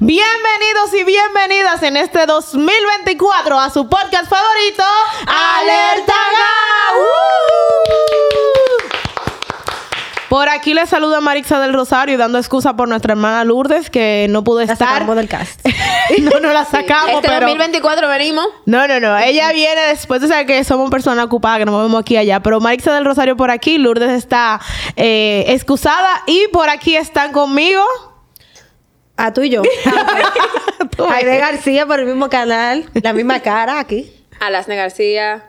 Bienvenidos y bienvenidas en este 2024 a su podcast favorito, Alerta Ga. Por aquí les saluda Marixa del Rosario dando excusa por nuestra hermana Lourdes que no pudo La estar. sacamos del cast. no, no la sacamos, Este pero... 2024 venimos. No, no, no. Ella viene después de saber que somos personas ocupadas, que nos movemos aquí y allá. Pero Marixa del Rosario por aquí, Lourdes está eh, excusada y por aquí están conmigo. Ah, tú y yo. Ves. Aide García por el mismo canal, la misma cara aquí. Alasne García.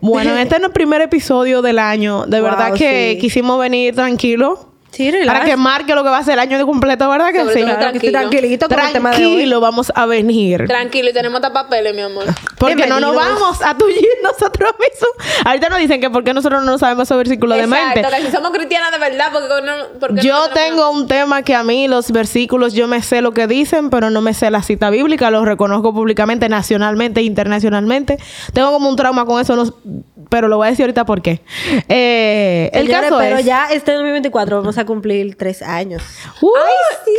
Bueno, este es el primer episodio del año. De Wow, verdad que sí. quisimos venir tranquilo. Sí, relax. Para que marque lo que va a ser el año de completo, ¿verdad que Sobre sí? todo Claro que estoy Tranquilo. tranquilito con el tema de hoy. Tranquilo, vamos a venir. Tranquilo, y tenemos hasta papeles, mi amor. Porque no nos vamos a tullir nosotros mismos. Ahorita nos dicen que porque nosotros no sabemos esos versículos de mente. Exacto, que si somos cristianas de verdad, porque no, porque Yo tengo un tema que a mí los versículos, yo me sé lo que dicen, pero no me sé la cita bíblica, los reconozco públicamente, nacionalmente, internacionalmente. Tengo como un trauma con eso, no- pero lo voy a decir ahorita por qué. Eh, el Señores, caso pero es... ya este 2024 vamos a cumplir tres años. Uh,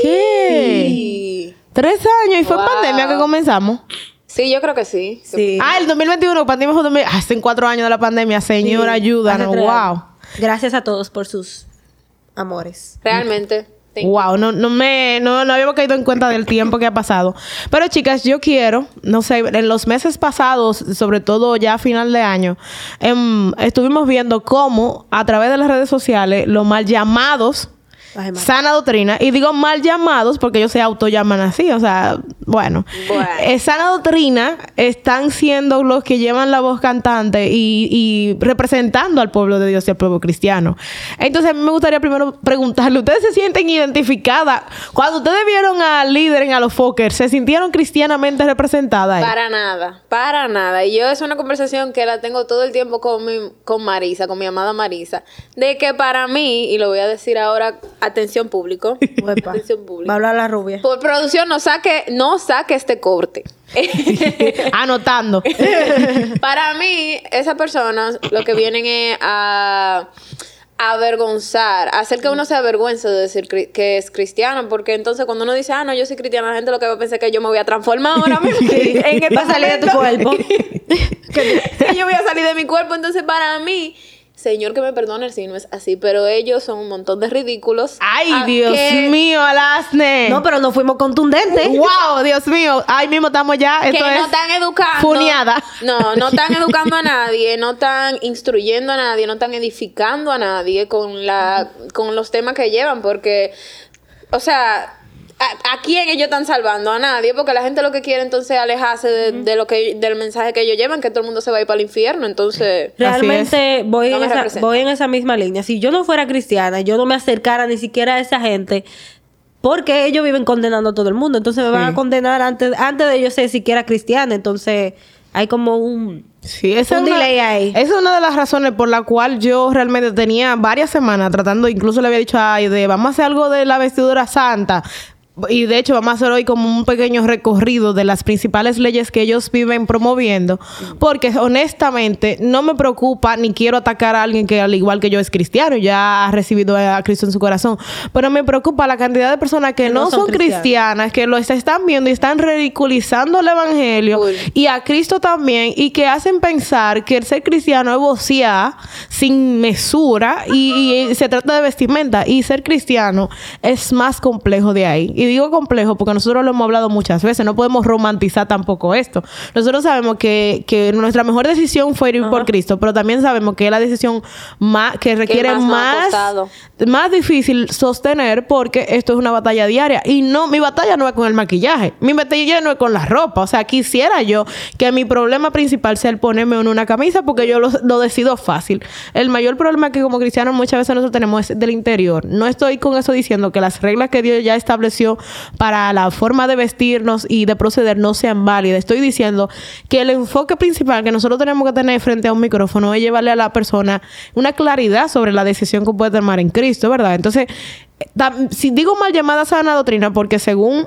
¿Qué? Sí. Tres años y fue Wow. pandemia que comenzamos. Sí, yo creo que sí. Sí. Ah, el 2021, pandemia fue 2000. Hacen cuatro años de la pandemia, señora, Sí, ayúdanos. Wow. Gracias a todos por sus amores. Realmente. Wow, no, no me, no, no habíamos caído en cuenta del tiempo que ha pasado. Pero chicas, yo quiero, no sé, en los meses pasados, sobre todo ya a final de año, em, estuvimos viendo cómo a través de las redes sociales los mal llamados Ay, sana doctrina, y digo mal llamados porque ellos se autollaman así, o sea, bueno, Bueno. Sana doctrina están siendo los que llevan la voz cantante y, y representando al pueblo de Dios y al pueblo cristiano. Entonces, a mí me gustaría primero preguntarle, ¿ustedes se sienten identificadas? Cuando ustedes vieron al líder en a los Fokker, ¿se sintieron cristianamente representadas? ahí? Para nada, para nada. Y yo es una conversación que la tengo todo el tiempo con mi, con Marisa, con mi amada Marisa, de que para mí, y lo voy a decir ahora, atención público, Uepa. atención Va a público. hablar la rubia. Por producción no saque, no saque este corte. Anotando. Para mí, esas personas lo que vienen es a avergonzar, hacer que uno se avergüence de decir que es cristiano, porque entonces cuando uno dice, ah, no, yo soy cristiana, la gente lo que va a pensar es que yo me voy a transformar ahora mismo. en este Va a salir de tu cuerpo. que yo voy a salir de mi cuerpo. Entonces, para mí, Señor, que me perdone si no es así, pero ellos son un montón de ridículos. Ay, Ah, Dios que- mío, Alasne. No, pero no fuimos contundentes. Wow, Dios mío. Ahí mismo estamos ya. que Esto no es están educando. Funeada. No, no están educando a nadie, no están instruyendo a nadie, no están edificando a nadie con la con los temas que llevan, porque, o sea, ¿a, a quién ellos están salvando? A nadie, porque la gente lo que quiere entonces es alejarse de, de lo que del mensaje que ellos llevan, que todo el mundo se va a ir para el infierno, entonces. Realmente voy, No en esa, voy en esa misma línea. Si yo no fuera cristiana, yo no me acercara ni siquiera a esa gente, porque ellos viven condenando a todo el mundo. Entonces me van Sí. a condenar antes, antes de yo ser siquiera cristiana. Entonces hay como un... Sí, esa Un es una, delay ahí. Esa es una de las razones por la cual yo realmente tenía varias semanas tratando, incluso le había dicho a Aide, vamos a hacer algo de la vestidura santa. Y de hecho vamos a hacer hoy como un pequeño recorrido de las principales leyes que ellos viven promoviendo, porque honestamente no me preocupa ni quiero atacar a alguien que al igual que yo es cristiano, y ya ha recibido a Cristo en su corazón, pero me preocupa la cantidad de personas que no, no son son cristianas. cristianas, que lo están viendo y están ridiculizando el evangelio y a Cristo también y que hacen pensar que el ser cristiano es vocear sin mesura y, y se trata de vestimenta y ser cristiano es más complejo de ahí. Y digo complejo porque nosotros lo hemos hablado muchas veces, no podemos romantizar tampoco esto. Nosotros sabemos que, que nuestra mejor decisión fue ir por Cristo, pero también sabemos que es la decisión más que requiere más más difícil sostener porque esto es una batalla diaria y no mi batalla no es con el maquillaje, mi batalla no es con la ropa, o sea, quisiera yo que mi problema principal sea el ponerme en una camisa porque yo lo, lo decido fácil. El mayor problema que como cristianos muchas veces nosotros tenemos es del interior. No estoy con eso diciendo que las reglas que Dios ya estableció para la forma de vestirnos y de proceder no sean válidas. Estoy diciendo que el enfoque principal que nosotros tenemos que tener frente a un micrófono es llevarle a la persona una claridad sobre la decisión que puede tomar en Cristo, ¿verdad? Entonces, eh, si digo mal llamada sana doctrina, porque según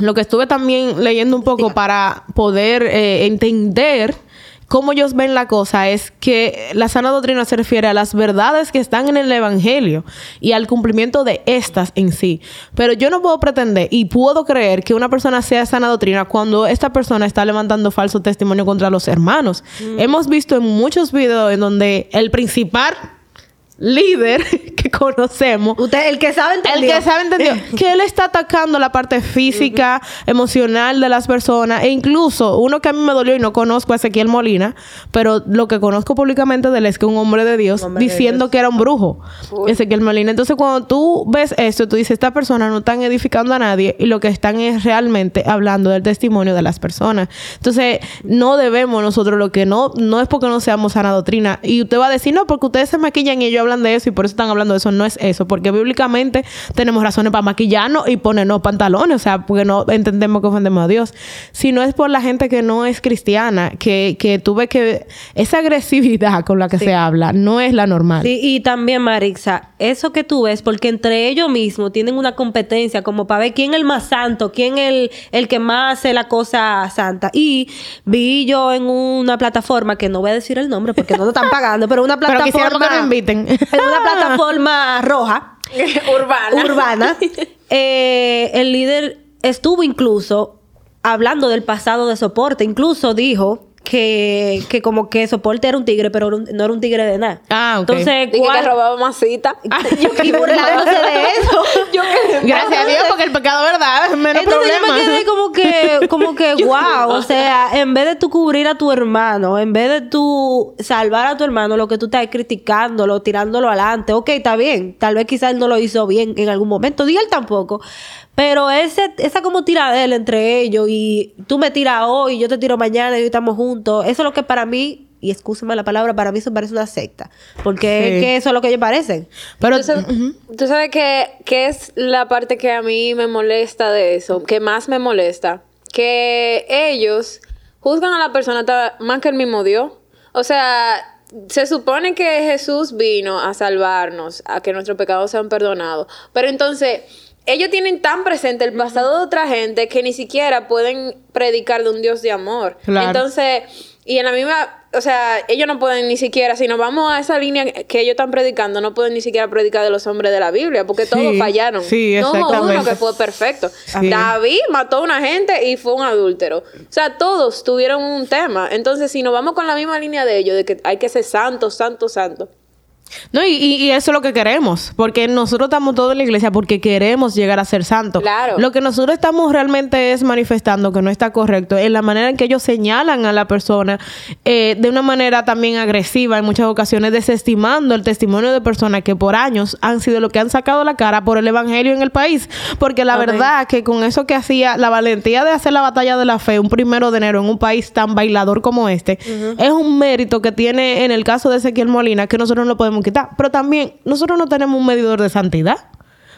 lo que estuve también leyendo un poco para poder eh, entender cómo ellos ven la cosa es que la sana doctrina se refiere a las verdades que están en el Evangelio y al cumplimiento de estas en sí. Pero yo no puedo pretender y puedo creer que una persona sea sana doctrina cuando esta persona está levantando falso testimonio contra los hermanos. Hemos visto en muchos videos en donde el principal líder conocemos. Usted, el que sabe El entendió. que sabe entendió que él está atacando la parte física, emocional de las personas e incluso uno que a mí me dolió y no conozco a Ezequiel Molina, pero lo que conozco públicamente de él es que un hombre de Dios Hombre de diciendo que era un brujo. Ezequiel Molina. Entonces cuando tú ves esto, tú dices, esta persona no están edificando a nadie y lo que están es realmente hablando del testimonio de las personas. Entonces no debemos nosotros lo que no, no es porque no seamos sana doctrina. Y usted va a decir, no, porque ustedes se maquillan y ellos hablan de eso y por eso están hablando de eso. No es eso, porque bíblicamente tenemos razones para maquillarnos y ponernos pantalones, o sea, porque no entendemos que ofendemos a Dios. Si no es por la gente que no es cristiana, que, que tú ves que esa agresividad con la que se habla no es la normal. Sí, y también, Marixa, eso que tú ves, porque entre ellos mismos tienen una competencia como para ver quién es el más santo, quién es el, el que más hace la cosa santa. Y vi yo en una plataforma, que no voy a decir el nombre porque no lo están pagando, pero una Pero plataforma... que nos inviten. En una plataforma roja, Urbana. urbana, eh, el líder estuvo incluso hablando del pasado de soporte. Incluso dijo que, que como que soporte era un tigre, pero era un- no era un tigre de nada. Ah, ok. Entonces, Dije ¿cuál- que robaba masita. y burlándose de eso. Gracias a Dios, porque el pecado, ¿verdad? Menos Entonces yo problema. me quedé como que, como que, wow, o sea, en vez de tú cubrir a tu hermano, en vez de tú salvar a tu hermano, lo que tú estás criticándolo, tirándolo adelante, ok, está bien, tal vez quizás él no lo hizo bien en algún momento, di él tampoco, pero ese, esa como tiradera entre ellos y tú me tiras hoy, yo te tiro mañana y hoy estamos juntos, eso es lo que para mí, y excúsame la palabra, para mí eso parece una secta, porque Sí. es que eso es lo que ellos parecen. Pero, Tú sabes, tú sabes que, que es la parte que a mí me molesta de eso, que más me molesta, que ellos juzgan a la persona más que el mismo Dios. O sea, se supone que Jesús vino a salvarnos, a que nuestros pecados sean perdonados, pero entonces ellos tienen tan presente el pasado de otra gente que ni siquiera pueden predicar de un Dios de amor. Claro. Entonces, y en la misma, o sea, ellos no pueden ni siquiera, si nos vamos a esa línea que ellos están predicando, no pueden ni siquiera predicar de los hombres de la Biblia, porque todos fallaron. sí, no hubo uno que fue perfecto. Sí. David mató a una gente y fue un adúltero. O sea, todos tuvieron un tema. Entonces, si nos vamos con la misma línea de ellos, de que hay que ser santo, santo, santo. No, y, y- eso es lo que queremos, porque nosotros estamos todos en la iglesia porque queremos llegar a ser santos. Claro. Lo que nosotros estamos realmente es manifestando que no está correcto en la manera en que ellos señalan a la persona eh, de una manera también agresiva en muchas ocasiones, desestimando el testimonio de personas que por años han sido lo que han sacado la cara por el evangelio en el país. Porque la Amén. verdad que con eso que hacía, la valentía de hacer la batalla de la fe un primero de enero en un país tan bailador como este, es un mérito que tiene en el caso de Ezequiel Molina que nosotros no podemos quitar. Pero también nosotros no tenemos un medidor de santidad.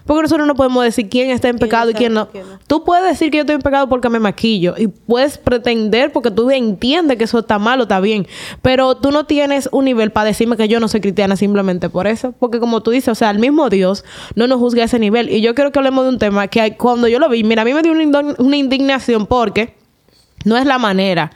Porque nosotros no podemos decir quién está en pecado y quién no. santo, quién no. Tú puedes decir que yo estoy en pecado porque me maquillo y puedes pretender porque tú entiendes que eso está mal o está bien, pero tú no tienes un nivel para decirme que yo no soy cristiana simplemente por eso, porque como tú dices, o sea, el mismo Dios no nos juzga a ese nivel y yo quiero que hablemos de un tema que cuando yo lo vi, mira, a mí me dio una indignación porque no es la manera.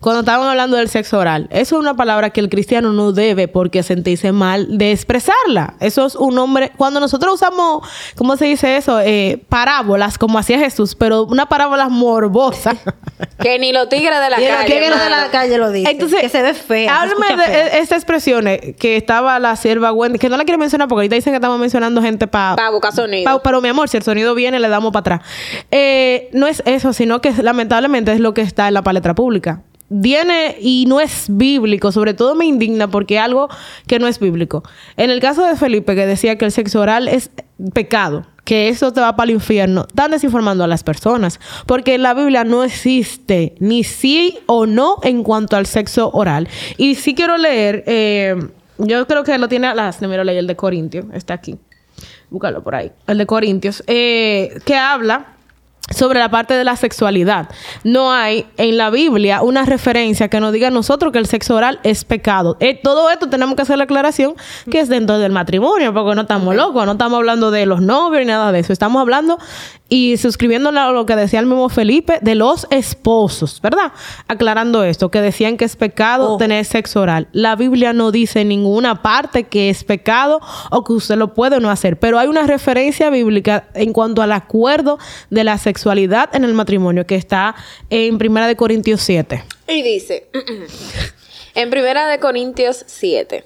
Cuando estaban hablando del sexo oral, eso es una palabra que el cristiano no debe porque sentirse mal de expresarla. Eso es un hombre. Cuando nosotros usamos, ¿cómo se dice eso? Eh, parábolas, como hacía Jesús, pero una parábola morbosa. Que ni los tigres de la calle. tigre de la calle lo dice. Entonces, que se ve fea. Háblame de fea. e- esta expresión eh, que estaba la sierva Wendy, que no la quiero mencionar porque ahorita dicen que estamos mencionando gente para Pa' buscar sonido. Pa- pero mi amor, si el sonido viene, le damos para atrás. Eh, no es eso, sino que lamentablemente es lo que está en la palestra pública. Viene y no es bíblico, sobre todo me indigna porque algo que no es bíblico. En el caso de Felipe, que decía que el sexo oral es pecado, que eso te va para el infierno, están desinformando a las personas, porque la Biblia no existe ni sí o no en cuanto al sexo oral. Y sí quiero leer, eh, yo creo que lo tiene las, mira, leí el de Corintio, está aquí búscalo por ahí, el de Corintios, eh, que habla sobre la parte de la sexualidad. No hay en la Biblia una referencia que nos diga a nosotros que el sexo oral es pecado. Eh, todo esto tenemos que hacer la aclaración que es dentro del matrimonio, porque no estamos locos, no estamos hablando de los novios ni nada de eso. Estamos hablando y suscribiéndole a lo que decía el mismo Felipe de los esposos, ¿verdad? Aclarando esto, que decían que es pecado Oh. tener sexo oral. La Biblia no dice en ninguna parte que es pecado o que usted lo puede o no hacer, pero hay una referencia bíblica en cuanto al acuerdo de la sexualidad en el matrimonio que está en Primera de Corintios 7. Y dice, en Primera de Corintios 7,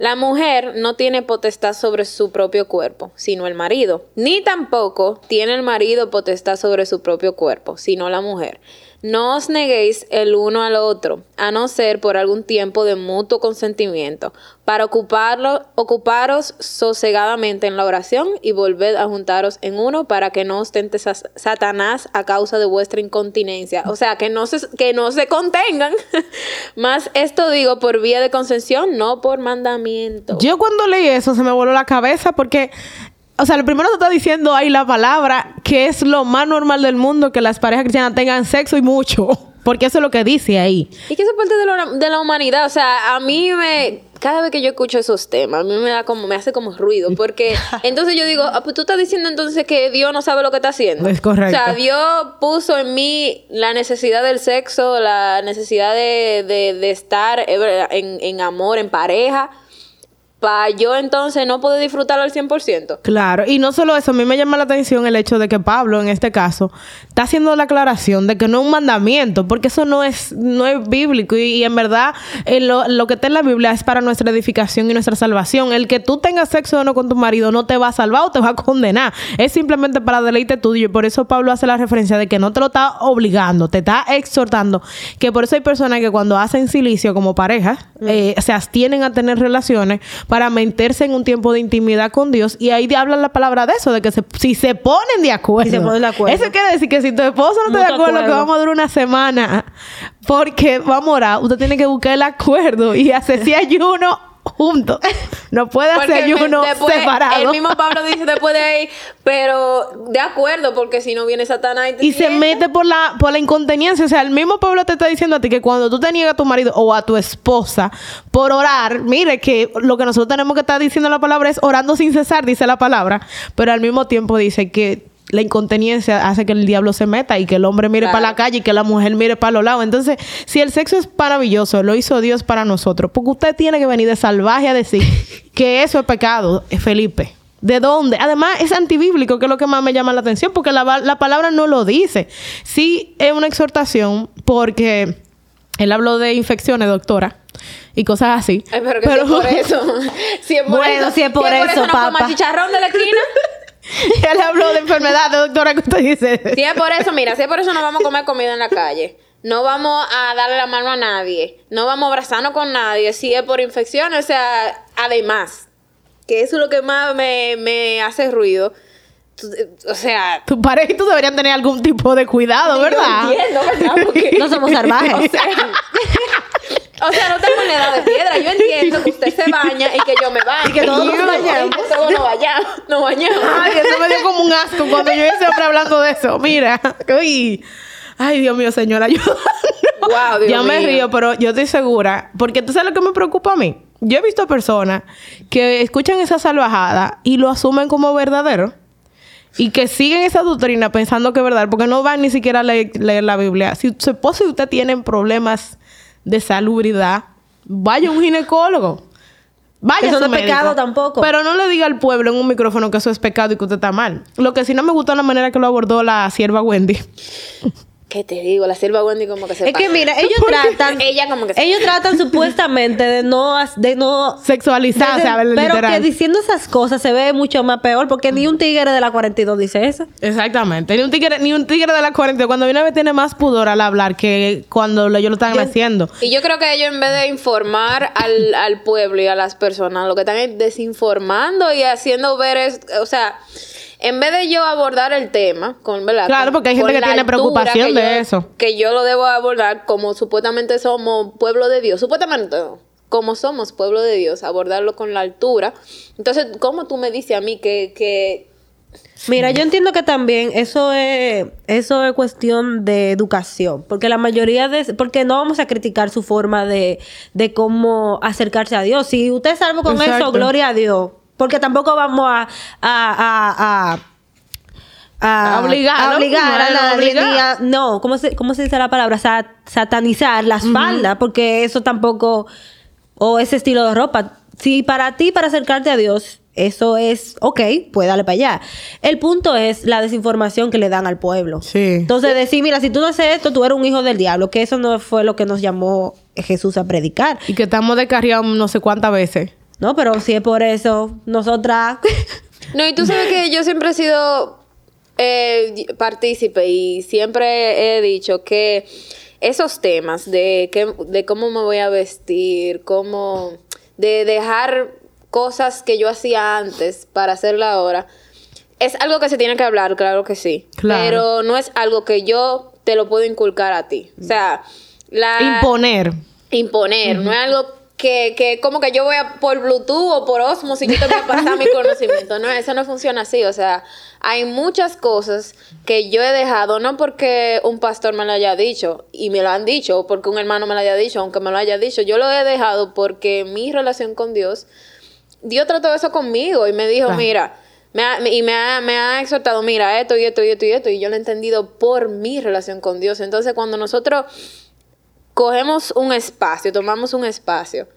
la mujer no tiene potestad sobre su propio cuerpo, sino el marido, ni tampoco tiene el marido potestad sobre su propio cuerpo, sino la mujer. No os neguéis el uno al otro, a no ser por algún tiempo de mutuo consentimiento, para ocuparos sosegadamente en la oración y volved a juntaros en uno para que no os tente sa- Satanás a causa de vuestra incontinencia. O sea, que no se, que no se contengan. Más esto digo por vía de concesión, no por mandamiento. Yo cuando leí eso se me voló la cabeza porque, o sea, lo primero te está diciendo ahí la palabra que es lo más normal del mundo que las parejas cristianas tengan sexo y mucho. Porque eso es lo que dice ahí. Y que eso es parte de la, de la humanidad. O sea, a mí me. Cada vez que yo escucho esos temas, a mí me da como, me hace como ruido. Porque entonces yo digo, ah, pues tú estás diciendo entonces que Dios no sabe lo que está haciendo. Es correcto. O sea, Dios puso en mí la necesidad del sexo, la necesidad de, de, de estar eh, en, en amor, en pareja. Para yo entonces no poder disfrutarlo al 100%. Claro, y no solo eso, a mí me llama la atención el hecho de que Pablo, en este caso, está haciendo la aclaración de que no es un mandamiento, porque eso no es, no es bíblico y, y en verdad lo, lo que está en la Biblia es para nuestra edificación y nuestra salvación. El que tú tengas sexo o no con tu marido no te va a salvar o te va a condenar, es simplemente para deleite tuyo y por eso Pablo hace la referencia de que no te lo está obligando, te está exhortando, que por eso hay personas que cuando hacen silicio como pareja, eh, se abstienen a tener relaciones para meterse en un tiempo de intimidad con Dios y ahí habla la palabra de eso, de que se- si se ponen de acuerdo. Si se ponen de acuerdo. Eso quiere decir que si tu esposo no está de Mutuo acuerdo que acuerdo. vamos a durar una semana porque vamos a orar, usted tiene que buscar el acuerdo y hacer ese ayuno juntos. No puede hacer Porque ayuno después, separado. El mismo Pablo dice después de ahí, pero de acuerdo, porque si no viene Satanás y te Y se mete por la, por la incontinencia. O sea, el mismo Pablo te está diciendo a ti que cuando tú te niegas a tu marido o a tu esposa por orar, mire que lo que nosotros tenemos que estar diciendo en la palabra es orando sin cesar, dice la palabra. Pero al mismo tiempo dice que la incontinencia hace que el diablo se meta y que el hombre mire Claro. para la calle y que la mujer mire para los lados. Entonces, si el sexo es maravilloso, lo hizo Dios para nosotros, porque usted tiene que venir de salvaje a decir que eso es pecado, eh, Felipe. ¿De dónde? Además, es antibíblico, que es lo que más me llama la atención, porque la, la palabra no lo dice. Sí, es una exhortación, porque él habló de infecciones, doctora, y cosas así. Ay, pero que si es por eso. si es por Bueno, eso. si es por eso, coma papá. chicharrón de la esquina. él habló de enfermedades, doctora, que usted dice. Si es por eso, mira, si es por eso no vamos a comer comida en la calle. No vamos a darle la mano a nadie. No vamos a abrazarnos con nadie. Si es por infecciones, o sea, además, que eso es lo que más me, me hace ruido. O sea, Tu pareja y tú deberían tener algún tipo de cuidado, ¿verdad? Yo entiendo, ¿verdad? Porque, No somos salvajes. o sea, o sea, no tengo la edad de piedra. Yo entiendo que usted se baña y que yo me baño. Y que todos nos Yo- bañamos. y que todos nos bañamos. Nos bañamos. Ay, eso me dio como un asco cuando yo ese hombre hablando de eso. Mira, uy. Ay, Dios mío, señora, ayuda. Guau, Dios yo me mío. río, pero yo estoy segura. Porque tú sabes lo que me preocupa a mí. Yo he visto personas que escuchan esa salvajada y lo asumen como verdadero. Y que siguen esa doctrina pensando que es verdad, porque no van ni siquiera a leer, leer la Biblia. Si su esposo y usted tienen problemas de salubridad, vaya un ginecólogo. Vaya Eso no es médico. pecado tampoco. Pero no le diga al pueblo en un micrófono que eso es pecado y que usted está mal. Lo que sí no me gustó la manera que lo abordó la sierva Wendy. ¿Qué te digo? La sierva Wendy como que se Es que mira, ellos tratan, Ella como que se ellos tratan supuestamente de no, de no Sexualizada, de- o sea, pero literal. que diciendo esas cosas se ve mucho más peor porque ni un tigre de la 42 dice eso. Exactamente. Ni un tigre, ni un tigre de la 40 cuando viene a ver tiene más pudor al hablar que cuando lo- ellos lo están Yo- haciendo. Y yo creo que ellos en vez de informar al, al pueblo y a las personas, lo que están es desinformando y haciendo ver es, o sea, en vez de yo abordar el tema, con verdad, Claro, con- porque hay gente que tiene preocupación que de yo- eso. Que yo lo debo abordar como supuestamente somos pueblo de Dios, supuestamente no, como somos pueblo de Dios, abordarlo con la altura. Entonces, ¿cómo tú me dices a mí que, que Mira, yo entiendo que también eso es, eso es cuestión de educación, porque la mayoría de, porque no vamos a criticar su forma de, de cómo acercarse a Dios. Si usted es salvo con Exacto. eso, gloria a Dios, porque tampoco vamos a, a, a, a- obligar, a obligar No a nadie, obligar. no, ¿cómo se, ¿cómo se dice la palabra? Sa- satanizar las faldas, porque eso tampoco, o ese estilo de ropa. Si para ti, para acercarte a Dios, eso es, ok, pues dale para allá. El punto es la desinformación que le dan al pueblo. Sí. Entonces decir, mira, si tú no haces esto, tú eres un hijo del diablo, que eso no fue lo que nos llamó Jesús a predicar. Y que estamos descarriados no sé cuántas veces. No, pero si es por eso, nosotras... No, y tú sabes que yo siempre he sido eh, partícipe y siempre he dicho que esos temas de, que, de cómo me voy a vestir, cómo de dejar cosas que yo hacía antes para hacerla ahora, es algo que se tiene que hablar, claro que sí. Claro. Pero no es algo que yo te lo puedo inculcar a ti. O sea, la Imponer. imponer, no es algo que, que como que yo voy a por Bluetooth o por Osmos y yo te voy a pasar mi conocimiento. No, eso no funciona así. O sea, hay muchas cosas que yo he dejado, no porque un pastor me lo haya dicho, y me lo han dicho, o porque un hermano me lo haya dicho, aunque me lo haya dicho, yo lo he dejado porque mi relación con Dios, Dios trató eso conmigo y me dijo, Claro. mira, me ha- y me ha, me ha exhortado, mira, esto y esto y esto y esto, y yo lo he entendido por mi relación con Dios. Entonces, cuando nosotros cogemos un espacio, tomamos un espacio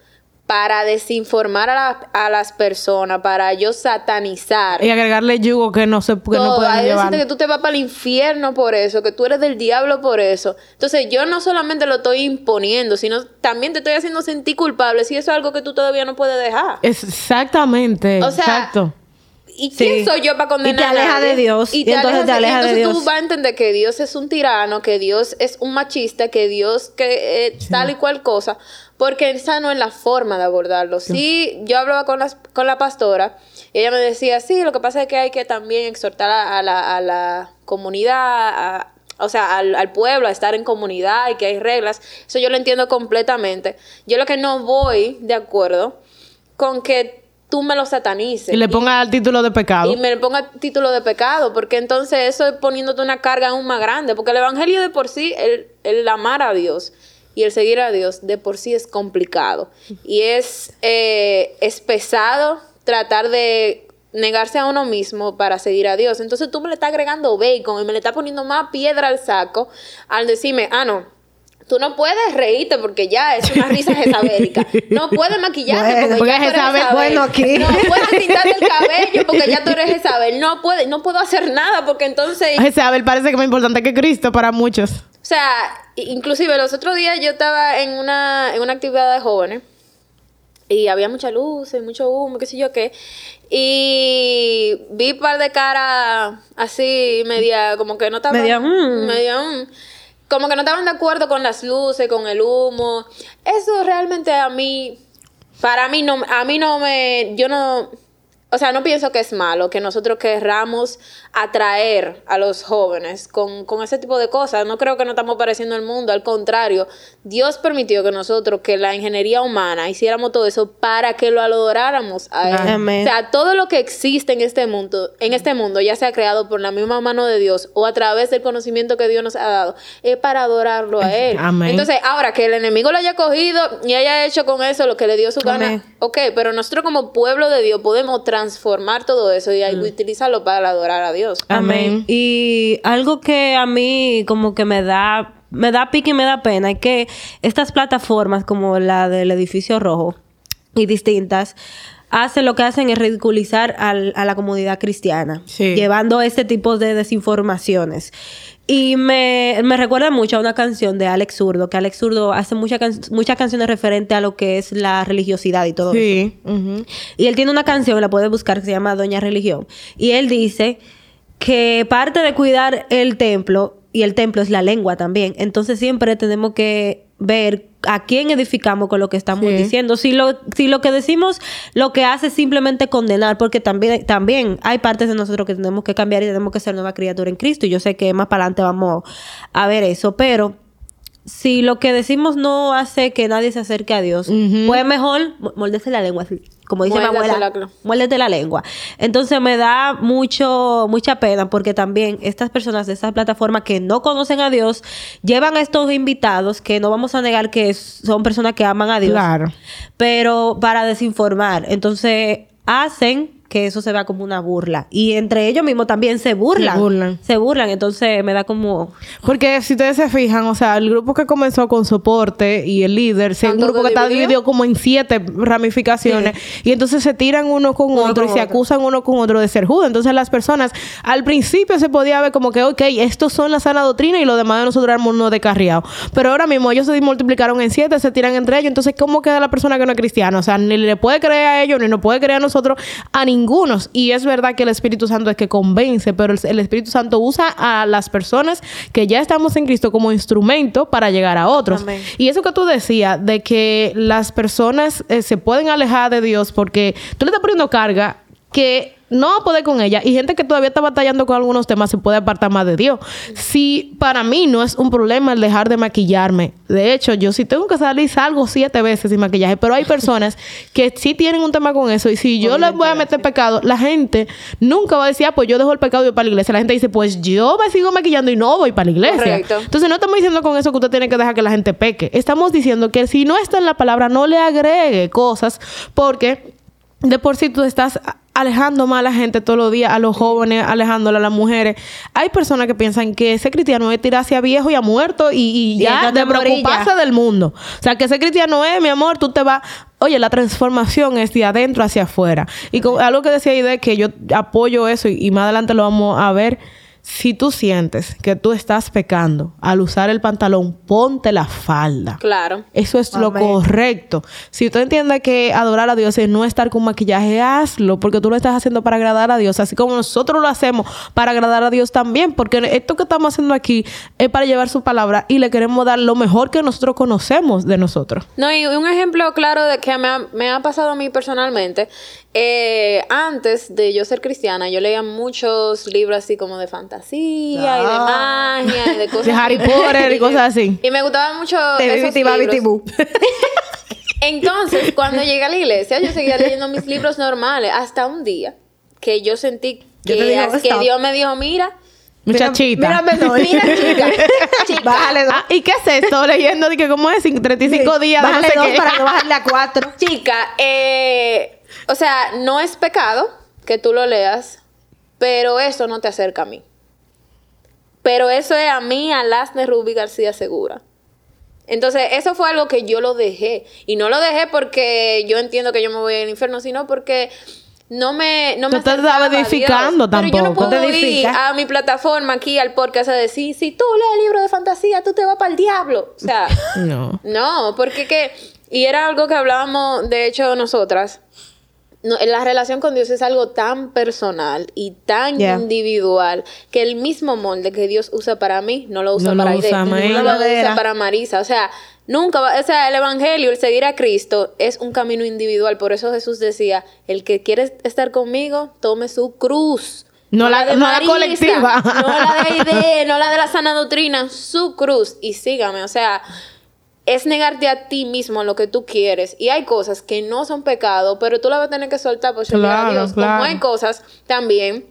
para desinformar a, la- a las personas, para yo satanizar. Y agregarle yugo que no se que no hay decirte que tú te vas para el infierno por eso, que tú eres del diablo por eso. Entonces, yo no solamente lo estoy imponiendo, sino también te estoy haciendo sentir culpable si eso es algo que tú todavía no puedes dejar. Exactamente. O sea, exacto. ¿Y quién Sí. soy yo para condenar Y te a aleja nadie? de Dios, y entonces te aleja de entonces tú Dios. vas a entender que Dios es un tirano, que Dios es un machista, que Dios que eh, tal y cual cosa, porque esa no es la forma de abordarlo. Sí, yo hablaba con, las, con la pastora y ella me decía, sí, lo que pasa es que hay que también exhortar a, a la, a la comunidad, a- o sea, al, al pueblo a estar en comunidad y que hay reglas. Eso yo lo entiendo completamente. Yo lo que no voy de acuerdo con que tú me lo satanices. Y le ponga el título de pecado. Y me ponga título de pecado, porque entonces eso es poniéndote una carga aún más grande, porque el Evangelio de por sí, el, el amar a Dios y el seguir a Dios de por sí es complicado. Y es, eh, es pesado tratar de negarse a uno mismo para seguir a Dios. Entonces tú me le estás agregando bacon y me le estás poniendo más piedra al saco al decirme, ah, no. Tú no puedes reírte porque ya es una risa jezabélica. No puedes maquillarte Bueno, porque, porque ya tú eres Jezabel- Jezabel. bueno, aquí. No puedes pintarte el cabello porque ya tú eres Jezabel. No puede, no puedo hacer nada porque entonces, ver, parece que es más importante que Cristo para muchos. o sea, inclusive los otros días yo estaba en una, en una actividad de jóvenes y había mucha luz mucho humo, qué sé yo qué. Y vi un par de caras así, media, como que no estaban. Media, mm. media, mm, como que no estaban de acuerdo con las luces, con el humo. Eso realmente a mí, para mí no, a mí no me, yo no, o sea, no pienso que es malo que nosotros querramos atraer a los jóvenes con, con ese tipo de cosas. No creo que no estamos pareciendo el mundo, al contrario, Dios permitió que nosotros, que la ingeniería humana, hiciéramos todo eso para que lo adoráramos a Él. Amén. O sea, todo lo que existe en este mundo, en este mundo, ya sea creado por la misma mano de Dios o a través del conocimiento que Dios nos ha dado, es para adorarlo a Él. Amén. Entonces, ahora que el enemigo lo haya cogido y haya hecho con eso lo que le dio su gana, Amén. ok, pero nosotros como pueblo de Dios podemos transformar todo eso y Mm. utilizarlo para adorar a Dios. Amén. Y algo que a mí como que me da, me da pique y me da pena es que estas plataformas como la del edificio rojo y distintas hacen lo que hacen es ridiculizar al- a la comunidad cristiana, Sí. llevando este tipo de desinformaciones. Y me, me recuerda mucho a una canción de Alex Zurdo, que Alex Zurdo hace mucha can- muchas canciones referentes a lo que es la religiosidad y todo eso. Sí. ujú. Y él tiene una canción, la puedes buscar, que se llama Doña Religión. Y él dice que parte de cuidar el templo, y el templo es la lengua también, entonces siempre tenemos que ver a quién edificamos con lo que estamos Sí. diciendo. Si lo, si lo que decimos lo que hace es simplemente condenar, porque también, también hay partes de nosotros que tenemos que cambiar y tenemos que ser nueva criatura en Cristo. Y yo sé que más para adelante vamos a ver eso, pero si lo que decimos no hace que nadie se acerque a Dios, pues mejor mo- mórdese la lengua, como dice mi Muérdase abuela, la- muérdete la lengua. Entonces me da mucho, mucha pena porque también estas personas de estas plataformas que no conocen a Dios llevan a estos invitados que no vamos a negar que son personas que aman a Dios, Claro. pero para desinformar. Entonces hacen que eso se vea como una burla. Y entre ellos mismos también se burlan. Se burlan. Se burlan. Entonces me da como. Porque si ustedes se fijan, o sea, el grupo que comenzó con soporte y el líder, es un ¿Tanto grupo que está dividido como en siete ramificaciones y entonces se tiran uno con Uno otro con y se acusan uno con otro de ser judas. Entonces las personas, al principio se podía ver como que, ok, estos son la sana doctrina y lo demás de nosotros éramos uno descarriado. Pero ahora mismo ellos se multiplicaron en siete, se tiran entre ellos. Entonces, ¿cómo queda la persona que no es cristiana? O sea, ni le puede creer a ellos, ni nos puede creer a nosotros, a Y es verdad que el Espíritu Santo es que convence, pero el, el Espíritu Santo usa a las personas que ya estamos en Cristo como instrumento para llegar a otros. Amén. Y eso que tú decías, de que las personas eh, se pueden alejar de Dios porque tú le estás poniendo carga que no va a poder con ella y gente que todavía está batallando con algunos temas se puede apartar más de Dios. Si para mí no es un problema el dejar de maquillarme, de hecho, yo si tengo que salir salgo siete veces sin maquillaje, pero hay personas que sí tienen un tema con eso y si yo les voy a meter pecado, la gente nunca va a decir, ah, pues yo dejo el pecado y voy para la iglesia. La gente dice, pues yo me sigo maquillando y no voy para la iglesia. Correcto. Entonces no estamos diciendo con eso que usted tiene que dejar que la gente peque. Estamos diciendo que si no está en la palabra, no le agregue cosas porque de por sí tú estás alejando más a la gente todos los días, a los jóvenes, alejándolo a las mujeres. Hay personas que piensan que ese cristiano es tirarse a viejo y a muerto y, y ya de preocuparse ya. del mundo. O sea, que ese cristiano es, mi amor, tú te vas... Oye, la transformación es de adentro hacia afuera. Y con, algo que decía Ide, que yo apoyo eso y, y más adelante lo vamos a ver. Si tú sientes que tú estás pecando al usar el pantalón, ponte la falda. Claro. Eso es lo correcto. Si usted entiende que adorar a Dios es no estar con maquillaje, hazlo, porque tú lo estás haciendo para agradar a Dios, así como nosotros lo hacemos para agradar a Dios también, porque esto que estamos haciendo aquí es para llevar su palabra y le queremos dar lo mejor que nosotros conocemos de nosotros. No, y un ejemplo claro de que me ha, me ha pasado a mí personalmente. Eh, antes de yo ser cristiana, yo leía muchos libros así como de fantasía y de Ah. magia y de cosas De Harry Potter y cosas así. Y me gustaban mucho Te esos libros. Entonces, cuando llegué a la iglesia, yo seguía leyendo mis libros normales hasta un día que yo sentí que, digo. Dios me dijo, mira, Muchachita. Mira, mira, chica, chica, Bájale dos. Ah, ¿Y qué es esto? Leyendo de que cómo es 35 días no Bájale sé dos qué. para no bajarle a cuatro. chica, eh, o sea, no es pecado que tú lo leas, pero eso no te acerca a mí. Pero eso es a mí, a las de Ruby García Segura. Entonces, eso fue algo que yo lo dejé. Y no lo dejé porque yo entiendo que yo me voy al infierno, sino porque no me, no me No te estaba edificando Pero yo no tampoco. puedo Te ir a mi plataforma aquí al podcast a decir, si tú lees libros de fantasía, tú te vas para el diablo. O sea, No. no, porque que... Y era algo que hablábamos, de hecho, nosotras. No, la relación con Dios es algo tan personal y tan Yeah. individual que el mismo molde que Dios usa para mí no lo usa No lo para usa no lo usa para Marisa. O sea, nunca va, o sea, el evangelio, el seguir a Cristo es un camino individual. Por eso Jesús decía, el que quiere estar conmigo, tome su cruz. No la- no la colectiva. No la de Aide, no la de la sana doctrina, su cruz y sígame. O sea, es negarte a ti mismo lo que tú quieres. Y hay cosas que no son pecado, pero tú las vas a tener que soltar por servir a Claro, Dios. claro. Como hay cosas también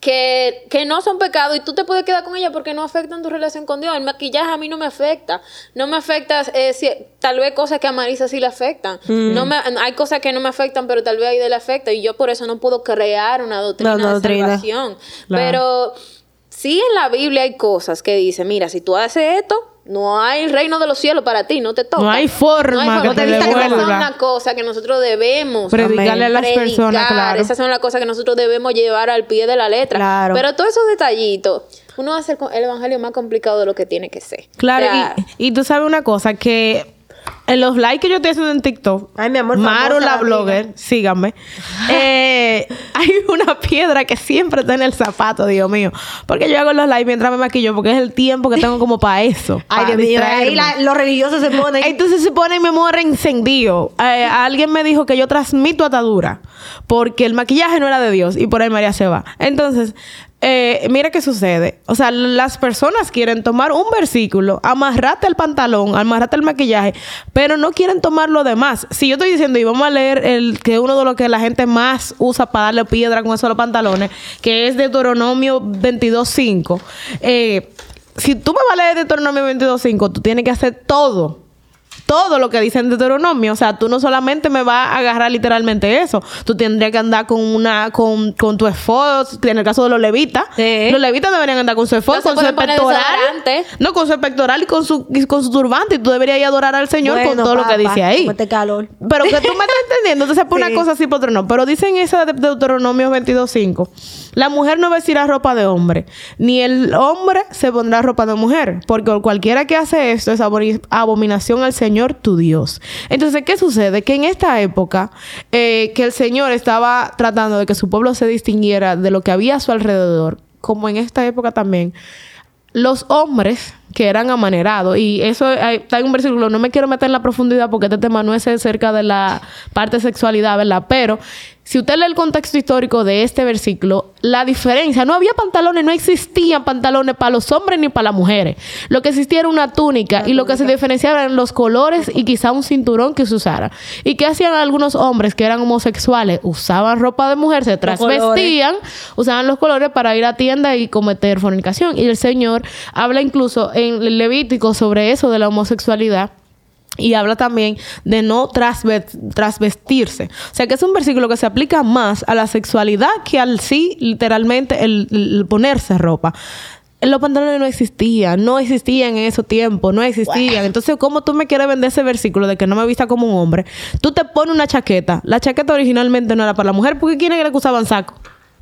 que, que no son pecado y tú te puedes quedar con ella porque no afectan tu relación con Dios. El maquillaje a mí no me afecta. No me afecta, eh, si- tal vez cosas que a Marisa sí le afectan. Mm. No me, hay cosas que no me afectan, pero tal vez a Aide le afecta. Y yo por eso no puedo crear una doctrina No, no, de salvación. Claro. Pero sí en la Biblia hay cosas que dicen, mira, si tú haces esto, no hay reino de los cielos para ti, no te toca. No hay forma que que te es una cosa que nosotros debemos Predicarle a las predicar. personas, claro. Esas son las cosas que nosotros debemos llevar al pie de la letra. Claro. Pero todos esos detallitos, uno hace el el evangelio más complicado de lo que tiene que ser. Claro, O sea, y, y tú sabes una cosa, que en los likes que yo estoy haciendo en TikTok, Ay, mi amor, Maru famosa la la blogger, síganme, eh, hay una piedra que siempre está en el zapato, Dios mío. Porque yo hago los likes mientras me maquillo, porque es el tiempo que tengo como para eso. Ay, para Dios mío. Ahí la- los religiosos se ponen. Entonces se pone mi amor encendido. Eh, alguien me dijo que yo transmito atadura porque el maquillaje no era de Dios y por ahí María se va. Entonces, eh, mira qué sucede. O sea, las personas quieren tomar un versículo, amarrarte el pantalón, amarrarte el maquillaje, pero no quieren tomar lo demás. Si yo estoy diciendo, y vamos a leer el que uno de los que la gente más usa para darle piedra con eso a los pantalones, que es Deuteronomio 22.5. Eh, si tú me vas a leer Deuteronomio 22.5, tú tienes que hacer todo todo lo que dice en Deuteronomio. O sea, tú no solamente me vas a agarrar literalmente eso. Tú tendrías que andar con una, con, con tu esposo, en el caso de los levitas. Sí. Los levitas deberían andar con su No se con su pectoral. No, con su pectoral y con su, y con su turbante. Y tú deberías ir a adorar al Señor con todo lo que dice ahí. este calor. Pero que tú me estás entendiendo. Entonces, por Sí. una cosa así, por otra no. Pero dicen esa de Deuteronomio 22.5. La mujer no vestirá ropa de hombre, ni el hombre se pondrá ropa de mujer, porque cualquiera que hace esto es abominación al Señor tu Dios. Entonces, ¿qué sucede? Que en esta época, eh, que el Señor estaba tratando de que su pueblo se distinguiera de lo que había a su alrededor, como en esta época también, los hombres que eran amanerados, y eso hay, está en un versículo, no me quiero meter en la profundidad porque este tema no es cerca de la parte de sexualidad, ¿verdad? Pero si usted lee el contexto histórico de este versículo, la diferencia, no había pantalones, no existían pantalones para los hombres ni para las mujeres. Lo que existía era una túnica y lo que se diferenciaba eran los colores y quizá un cinturón que se usara. ¿Y qué hacían algunos hombres que eran homosexuales? Usaban ropa de mujer, se transvestían, usaban los colores para ir a tienda y cometer fornicación. Y el Señor habla incluso en Levítico sobre eso de la homosexualidad. Y habla también de no trasve- trasvestirse. O sea que es un versículo que se aplica más a la sexualidad que al sí, literalmente, el, el ponerse ropa. Los pantalones no existían, no existían en esos tiempos, no existían. Entonces, ¿cómo tú me quieres vender ese versículo de que no me vista como un hombre? Tú te pones una chaqueta. La chaqueta originalmente no era para la mujer, porque ¿quiénes eran que usaban saco?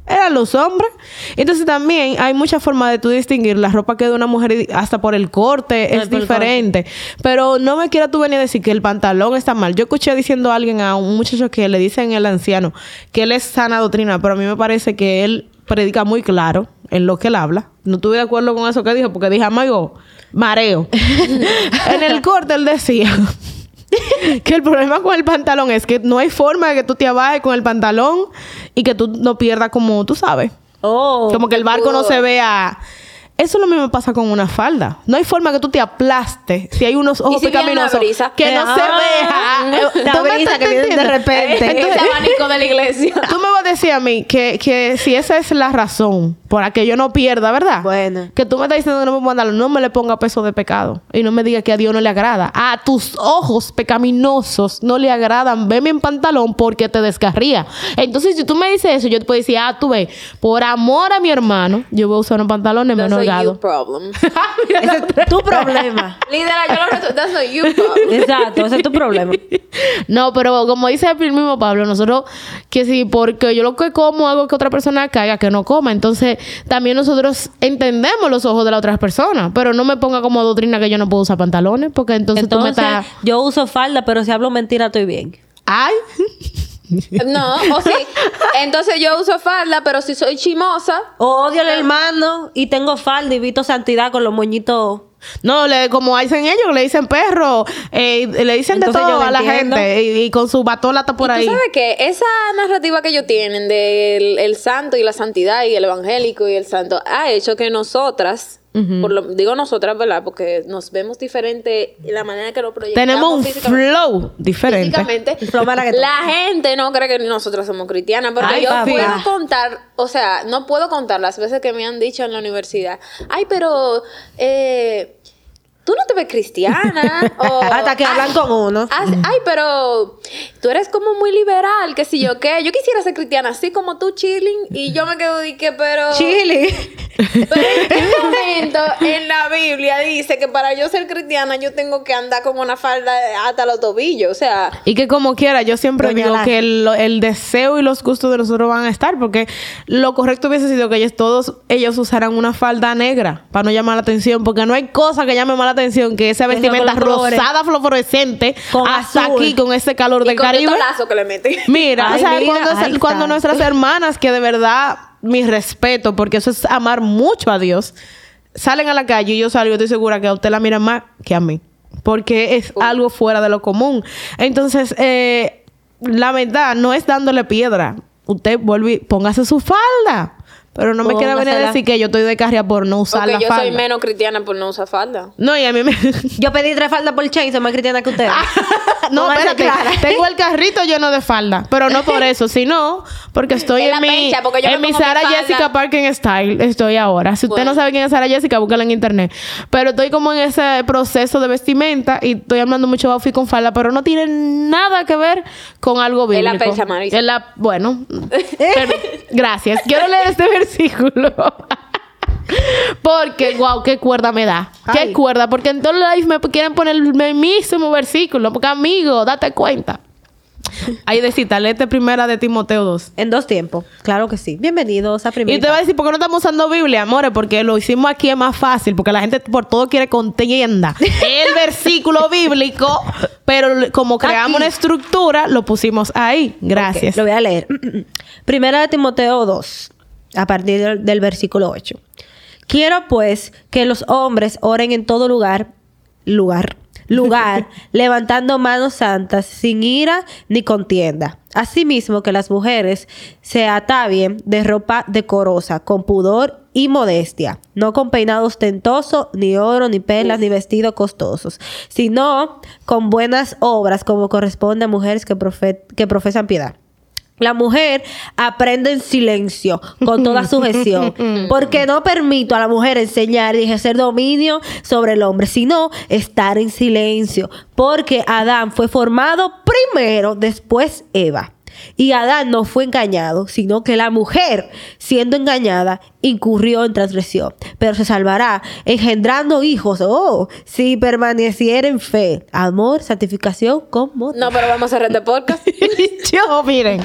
Eran los hombres. Entonces también hay muchas formas de tú distinguir la ropa que de una mujer hasta por el corte es el diferente. Pero no me quieras tú venir a decir que el pantalón está mal. Yo escuché diciendo a alguien, a un muchacho que le dicen el anciano, que él es sana doctrina, pero a mí me parece que él predica muy claro en lo que él habla. No estuve de acuerdo con eso que dijo, porque dije, amigo, mareo. en el corte él decía que el problema con el pantalón es que no hay forma de que tú te abajes con el pantalón y que tú no pierdas como tú sabes. Oh. Como que el barco no se vea. Eso lo mismo pasa con una falda. No hay forma que tú te aplastes si hay unos ojos si viene una pecaminosos brisa? que no se vea. la ¿Tú me brisa que viene de repente. Entonces, Ese abanico de la iglesia. Tú me vas a decir a mí que, que si esa es la razón por la que yo no pierda, ¿verdad? Bueno. Que tú me estás diciendo que no me ponga no me le ponga peso de pecado. Y no me diga que a Dios no le agrada. A tus ojos pecaminosos no le agradan. Veme en pantalón porque te descarría. Entonces, si tú me dices eso, yo te puedo decir, ah, tú ves, por amor a mi hermano, yo voy a usar un pantalón de That's Ese es tu problema. Literal, yo lo reto. That's a you problem. Exacto, ese es tu problema. No, pero como dice el mismo Pablo, nosotros que si porque yo lo que como hago que otra persona caiga, que no coma. Entonces, también nosotros entendemos los ojos de la otra persona, pero no me ponga como doctrina que yo no puedo usar pantalones, porque entonces, tú me Entonces, estás... yo uso falda, pero si hablo mentira, estoy bien. Ay, No, o sí. Entonces yo uso falda, pero si soy chimosa, Odio al hermano y tengo falda y visto santidad con los moñitos. no, le, como dicen ellos, le dicen perro, eh, le dicen Entonces, de todo a la entiendo. gente y, y con su batola está por y ahí. tú sabes que esa narrativa que ellos tienen del el santo y la santidad y el evangélico y el santo ha hecho que nosotras, por lo, digo nosotras, ¿verdad? Porque nos vemos diferente en la manera que lo proyectamos Tenemos un flow diferente. Físicamente, la gente no cree que nosotras somos cristianas, porque Ay, yo papi. puedo contar, o sea, no puedo contar las veces que me han dicho en la universidad, ay, pero eh, tú no te ves cristiana. o, Hasta que hablan con uno. "Ah, Ay, pero tú eres como muy liberal, que si yo qué. Yo quisiera ser cristiana, así como tú, chilling. Y yo me quedo y que, pero. Chile. Pero en qué momento en la Biblia dice que para yo ser cristiana yo tengo que andar con una falda hasta los tobillos. O sea, Y que como quiera, yo siempre digo que el, el deseo y los gustos de nosotros van a estar, porque lo correcto hubiese sido que ellos todos ellos usaran una falda negra para no llamar la atención, porque no hay cosa que llame más la atención que esa vestimenta rosada fluorescente hasta azul. aquí con ese calor y del con Caribe. tanto lazo que le meten. Mira, Ay, o sea, mira, cuando, nuestras hermanas, que de verdad, mi respeto, porque eso es amar mucho a Dios, salen a la calle y yo salgo, estoy segura que a usted la miran más que a mí. Porque es algo fuera de lo común. Entonces, eh, la verdad, no es dándole piedra. Usted vuelve y póngase su falda. Pero no me quiera venir a decir que yo estoy de carrera por no usar Porque la yo falda. soy menos cristiana por no usar falda. No, y a mí me... Yo pedí tres faldas por chain, soy más cristiana que ustedes. no, espérate. clara. Tengo el carrito lleno de falda. Pero no por eso, sino porque estoy En en, la mi, pencha, porque yo me en mi Sara. Jessica Parking Style. Estoy ahora. Si usted Bueno. no sabe quién es Sara Jessica, búscala en internet. Pero estoy como en ese proceso de vestimenta y estoy hablando mucho de outfit con falda, pero no tiene nada que ver con algo Es la bíblico. pencha, Marisa. Es la- bueno, pero- gracias. Quiero leer este versículo. Porque, wow, qué cuerda me da. Qué Ay. cuerda. Porque en todos los lives me quieren poner el mismo versículo. Porque, amigo, date cuenta. Ahí de cita, léete primera de Timoteo 2. En dos tiempos. Claro que sí. Bienvenidos a Y Primera. te va a decir, ¿por qué no estamos usando Biblia, amores? Porque lo hicimos aquí es más fácil. Porque la gente por todo quiere contienda. El versículo bíblico, pero como creamos Aquí. una estructura, lo pusimos ahí. Gracias. Lo voy a leer. Primera de Timoteo 2, a partir del, del versículo 8. Quiero pues que los hombres oren en todo lugar, lugar, lugar, levantando manos santas, sin ira ni contienda. Asimismo que las mujeres se atavien de ropa decorosa, con pudor y modestia, no con peinado ostentoso, ni oro, ni perlas, ni vestidos costosos, sino con buenas obras como corresponde a mujeres que, profe- que profesan piedad. La mujer aprende en silencio, con toda sujeción, porque no permito a la mujer enseñar y ejercer dominio sobre el hombre, sino estar en silencio, porque Adán fue formado primero, después Eva. Y Adán no fue engañado, sino que la mujer, siendo engañada, incurrió en transgresión, pero se salvará engendrando hijos, oh, si permaneciera en fe, amor, santificación, con moderación. No, pero vamos a hacer este podcast. Yo, miren,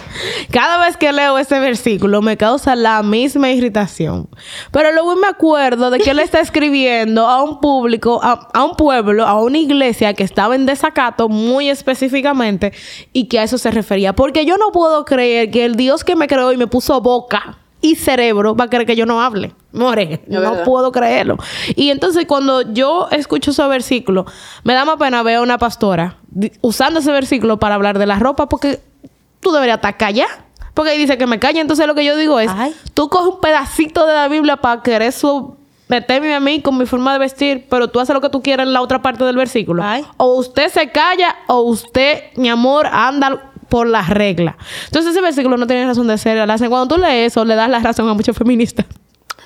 cada vez que leo ese versículo me causa la misma irritación. Pero luego me acuerdo de que él está escribiendo a un público, a, a un pueblo, a una iglesia que estaba en desacato muy específicamente y que a eso se refería. Porque yo no puedo creer que el Dios que me creó y me puso boca y cerebro va a querer que yo no hable. More, no verdad. puedo creerlo. Y entonces cuando yo escucho ese versículo, me da más pena ver a una pastora usando ese versículo para hablar de la ropa porque tú deberías estar callada. Porque ahí dice que me calle. Entonces lo que yo digo es, Ay. tú coges un pedacito de la Biblia para querer su meterme a mí con mi forma de vestir, pero tú haces lo que tú quieras en la otra parte del versículo. Ay. O usted se calla o usted, mi amor, anda por las reglas. Entonces ese versículo no tiene razón de ser. Cuando tú lees eso, le das la razón a muchos feministas.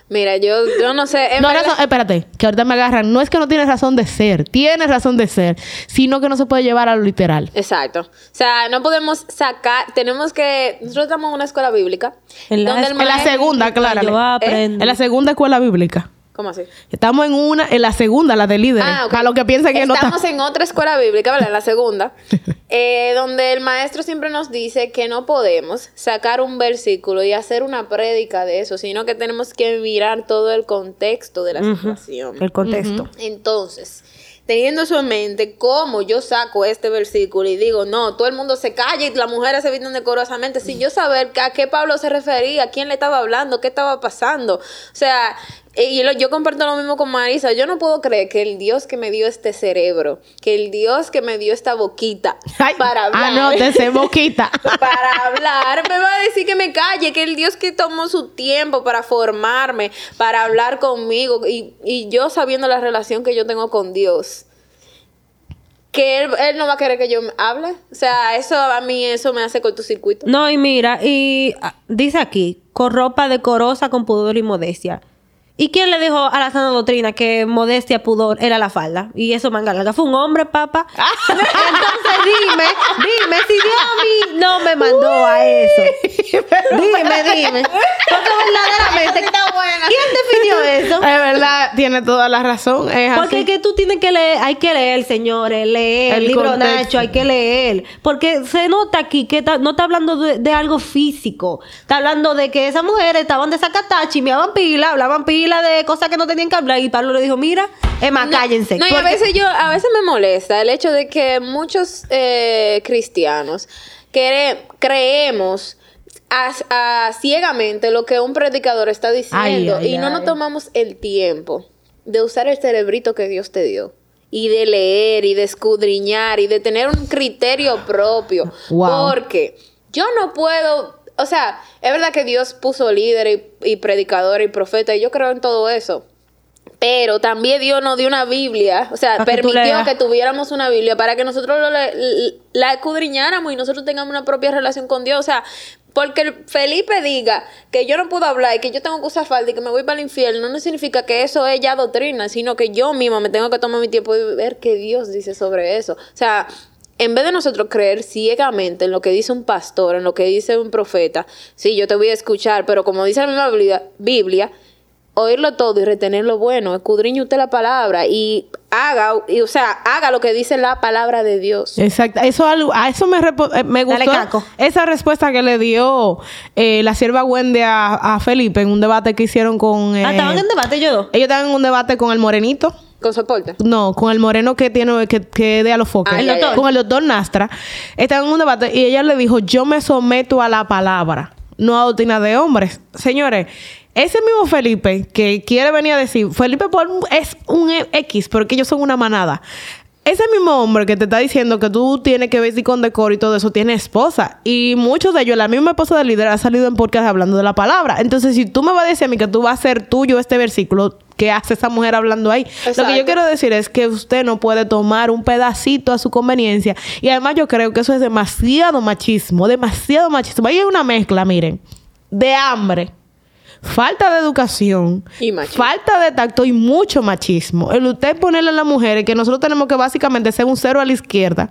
Mira, yo, yo no sé. en No, verdad- razón, espérate, que ahorita me agarran. No es que no tiene razón de ser, tiene razón de ser, sino que no se puede llevar a lo literal. Exacto. O sea, no podemos sacar, tenemos que, nosotros estamos en una escuela bíblica. En la donde el En la segunda, claro. Yo aprendo. En la segunda escuela bíblica. ¿Cómo así? Estamos en una, en la segunda, la de líderes. Ah, ok. Para los que piensan que no Estamos en otra escuela bíblica, ¿verdad? En la segunda, eh, donde el maestro siempre nos dice que no podemos sacar un versículo y hacer una prédica de eso, sino que tenemos que mirar todo el contexto de la situación. El contexto. Entonces, teniendo eso en mente, ¿cómo yo saco este versículo y digo, no, todo el mundo se calla y las mujeres se visten decorosamente, sin yo saber a qué Pablo se refería, a quién le estaba hablando, qué estaba pasando? O sea, y lo- yo comparto lo mismo con Marisa, yo no puedo creer que el Dios que me dio este cerebro, que el Dios que me dio esta boquita Ay, para hablar, Anótese, boquita. para hablar, me va a decir que me calle, que el Dios que tomó su tiempo para formarme, para hablar conmigo, y, y yo sabiendo la relación que yo tengo con Dios, que él, él no va a querer que yo hable. O sea, eso a mí, eso me hace cortocircuito. No, y mira, y ah, dice aquí, con ropa decorosa, con pudor y modestia. ¿Y quién le dijo a la sana doctrina que modestia, pudor era la falda? Y eso manga larga. Fue un hombre, papá. Entonces dime, dime, si Dios a mí no me mandó a eso. Dime, dime. Porque verdaderamente, ¿quién definió eso? Es verdad, tiene toda la razón. Es Porque así. que tú tienes que leer, hay que leer, señores, leer el El libro contexto. Nacho, hay que leer. Porque se nota aquí que ta- no está hablando de, de algo físico. Está hablando de que esas mujeres estaban desacatadas, chimeaban pila, hablaban pila de cosas que no tenían que hablar. Y Pablo le dijo, mira, es más, cállense. No, y a veces yo, a veces me molesta el hecho de que muchos eh, cristianos creemos a- a- ciegamente lo que un predicador está diciendo Ay, ay, y no nos ay. tomamos el tiempo de usar el cerebrito que Dios te dio. Y de leer y de escudriñar y de tener un criterio propio. Wow. Porque yo no puedo o sea, es verdad que Dios puso líderes y, y predicadores y profetas, y yo creo en todo eso. Pero también Dios nos dio una Biblia, o sea, que permitió leas. que tuviéramos una Biblia para que nosotros lo le- l- la escudriñáramos y nosotros tengamos una propia relación con Dios. O sea, porque el Felipe diga que yo no puedo hablar y que yo tengo que usar falda y que me voy para el infierno, no significa que eso es ya doctrina, sino que yo misma me tengo que tomar mi tiempo y ver qué Dios dice sobre eso. O sea, en vez de nosotros creer ciegamente en lo que dice un pastor, en lo que dice un profeta, sí, yo te voy a escuchar, pero como dice la misma Biblia, Biblia oírlo todo y retener lo bueno, escudriñe usted la palabra y haga, y, o sea, haga lo que dice la palabra de Dios. Exacto. Eso a eso me, repo- eh, me Dale, gustó Caco. esa respuesta que le dio eh, la sierva Wendy a, a Felipe en un debate que hicieron con... eh, Ah, estaban en debate yo ellos estaban en un debate con el morenito. Con soporte. No, con el moreno que tiene, que, que de a los foques. Ah, el doctor. Con el doctor Nastra. Estaban en un debate y ella le dijo, yo me someto a la palabra, no a doctrina de hombres. Señores, ese mismo Felipe que quiere venir a decir, Felipe es un X, porque ellos son una manada. Ese mismo hombre que te está diciendo que tú tienes que vestir con decoro y todo eso, tiene esposa. Y muchos de ellos, la misma esposa del líder, ha salido en podcast hablando de la palabra. Entonces, si tú me vas a decir a mí que tú vas a ser tuyo este versículo, ¿qué hace esa mujer hablando ahí? Lo que yo quiero decir es que usted no puede tomar un pedacito a su conveniencia. Y además yo creo que eso es demasiado machismo, demasiado machismo. Ahí hay una mezcla, miren, de hambre, falta de educación, Y falta de tacto y mucho machismo. El usted ponerle a las mujeres que nosotros tenemos que básicamente ser un cero a la izquierda,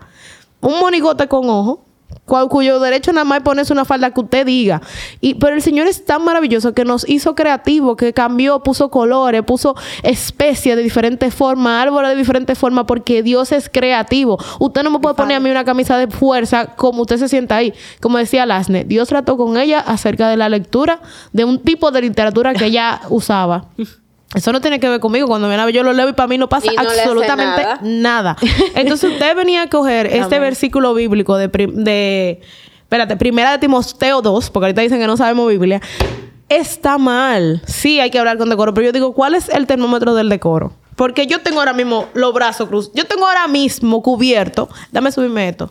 un monigote con ojo, cuyo derecho nada más es ponerse una falda que usted diga. Y, pero el Señor es tan maravilloso que nos hizo creativos, que cambió, puso colores, puso especies de diferentes formas, árboles de diferentes formas, porque Dios es creativo. Usted no me puede poner a mí una camisa de fuerza como usted se sienta ahí. Como decía Lasne, Dios trató con ella acerca de la lectura de un tipo de literatura que ella usaba. Eso no tiene que ver conmigo. Cuando viene a ver, yo lo leo y para mí no pasa no absolutamente nada. nada. Entonces usted venía a coger este versículo bíblico de, de espérate, primera de Timoteo 2, porque ahorita dicen que no sabemos Biblia. Está mal. Sí, hay que hablar con decoro, pero yo digo, ¿cuál es el termómetro del decoro? Porque yo tengo ahora mismo los brazos cruz. Yo tengo ahora mismo cubierto. Dame subirme esto.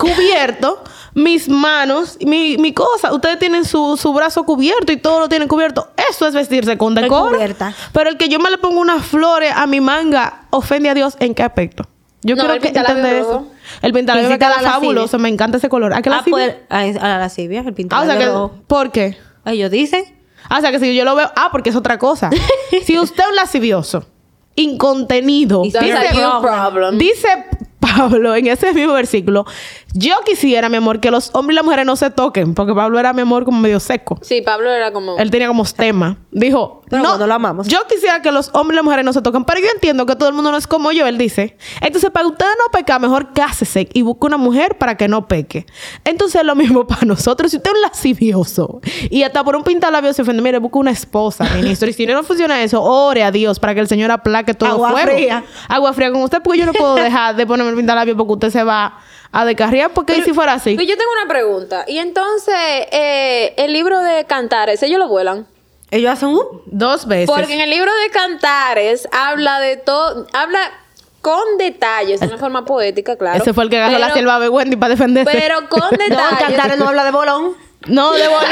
Cubierto mis manos, mi, mi cosa. Ustedes tienen su, su brazo cubierto y todo lo tienen cubierto. Eso es vestirse con decoro. cubierta. Pero el que yo me le pongo unas flores a mi manga ofende a Dios en qué aspecto. Yo No, el que pintalabio entender eso. El pintalabio me queda fabuloso, me encanta ese color. ¿A qué Ah, pues, a, a la lascivia, el Ah, pintado o sea que, rojo. ¿por qué? Ellos dicen. Ah, o sea que si yo lo veo, ah, porque es otra cosa. si usted es un lascivioso, incontenido, Dice-. Dice Pablo en ese mismo versículo, yo quisiera, mi amor, que los hombres y las mujeres no se toquen, porque Pablo era, mi amor, como medio seco. Sí, Pablo era como... Él tenía como tema. Dijo, Pero no, lo amamos. yo quisiera que los hombres y las mujeres no se toquen, pero yo entiendo que todo el mundo no es como yo, él dice. Entonces, para usted no pecar, mejor cásese y busque una mujer para que no peque. Entonces, es lo mismo para nosotros. Si usted es un lascivioso y hasta por un pintalabio se ofende, mire, busque una esposa, ministro. Y si no funciona eso, ore a Dios para que el Señor aplaque todo Agua fuego. fría. Agua fría con usted, porque yo no puedo dejar de ponerme el pintalabio porque usted se va a descarriar. Porque ¿y si fuera así. Pues yo tengo una pregunta. Y entonces, eh, el libro de Cantares, ellos lo vuelan. Ellos hacen un. Dos veces. Porque en el libro de Cantares habla de todo, habla con detalles, de una forma poética, claro. Ese fue el que agarró la selva de Wendy para defenderse. Pero con No, detalles. Cantares no habla de bolón. No, de bolón.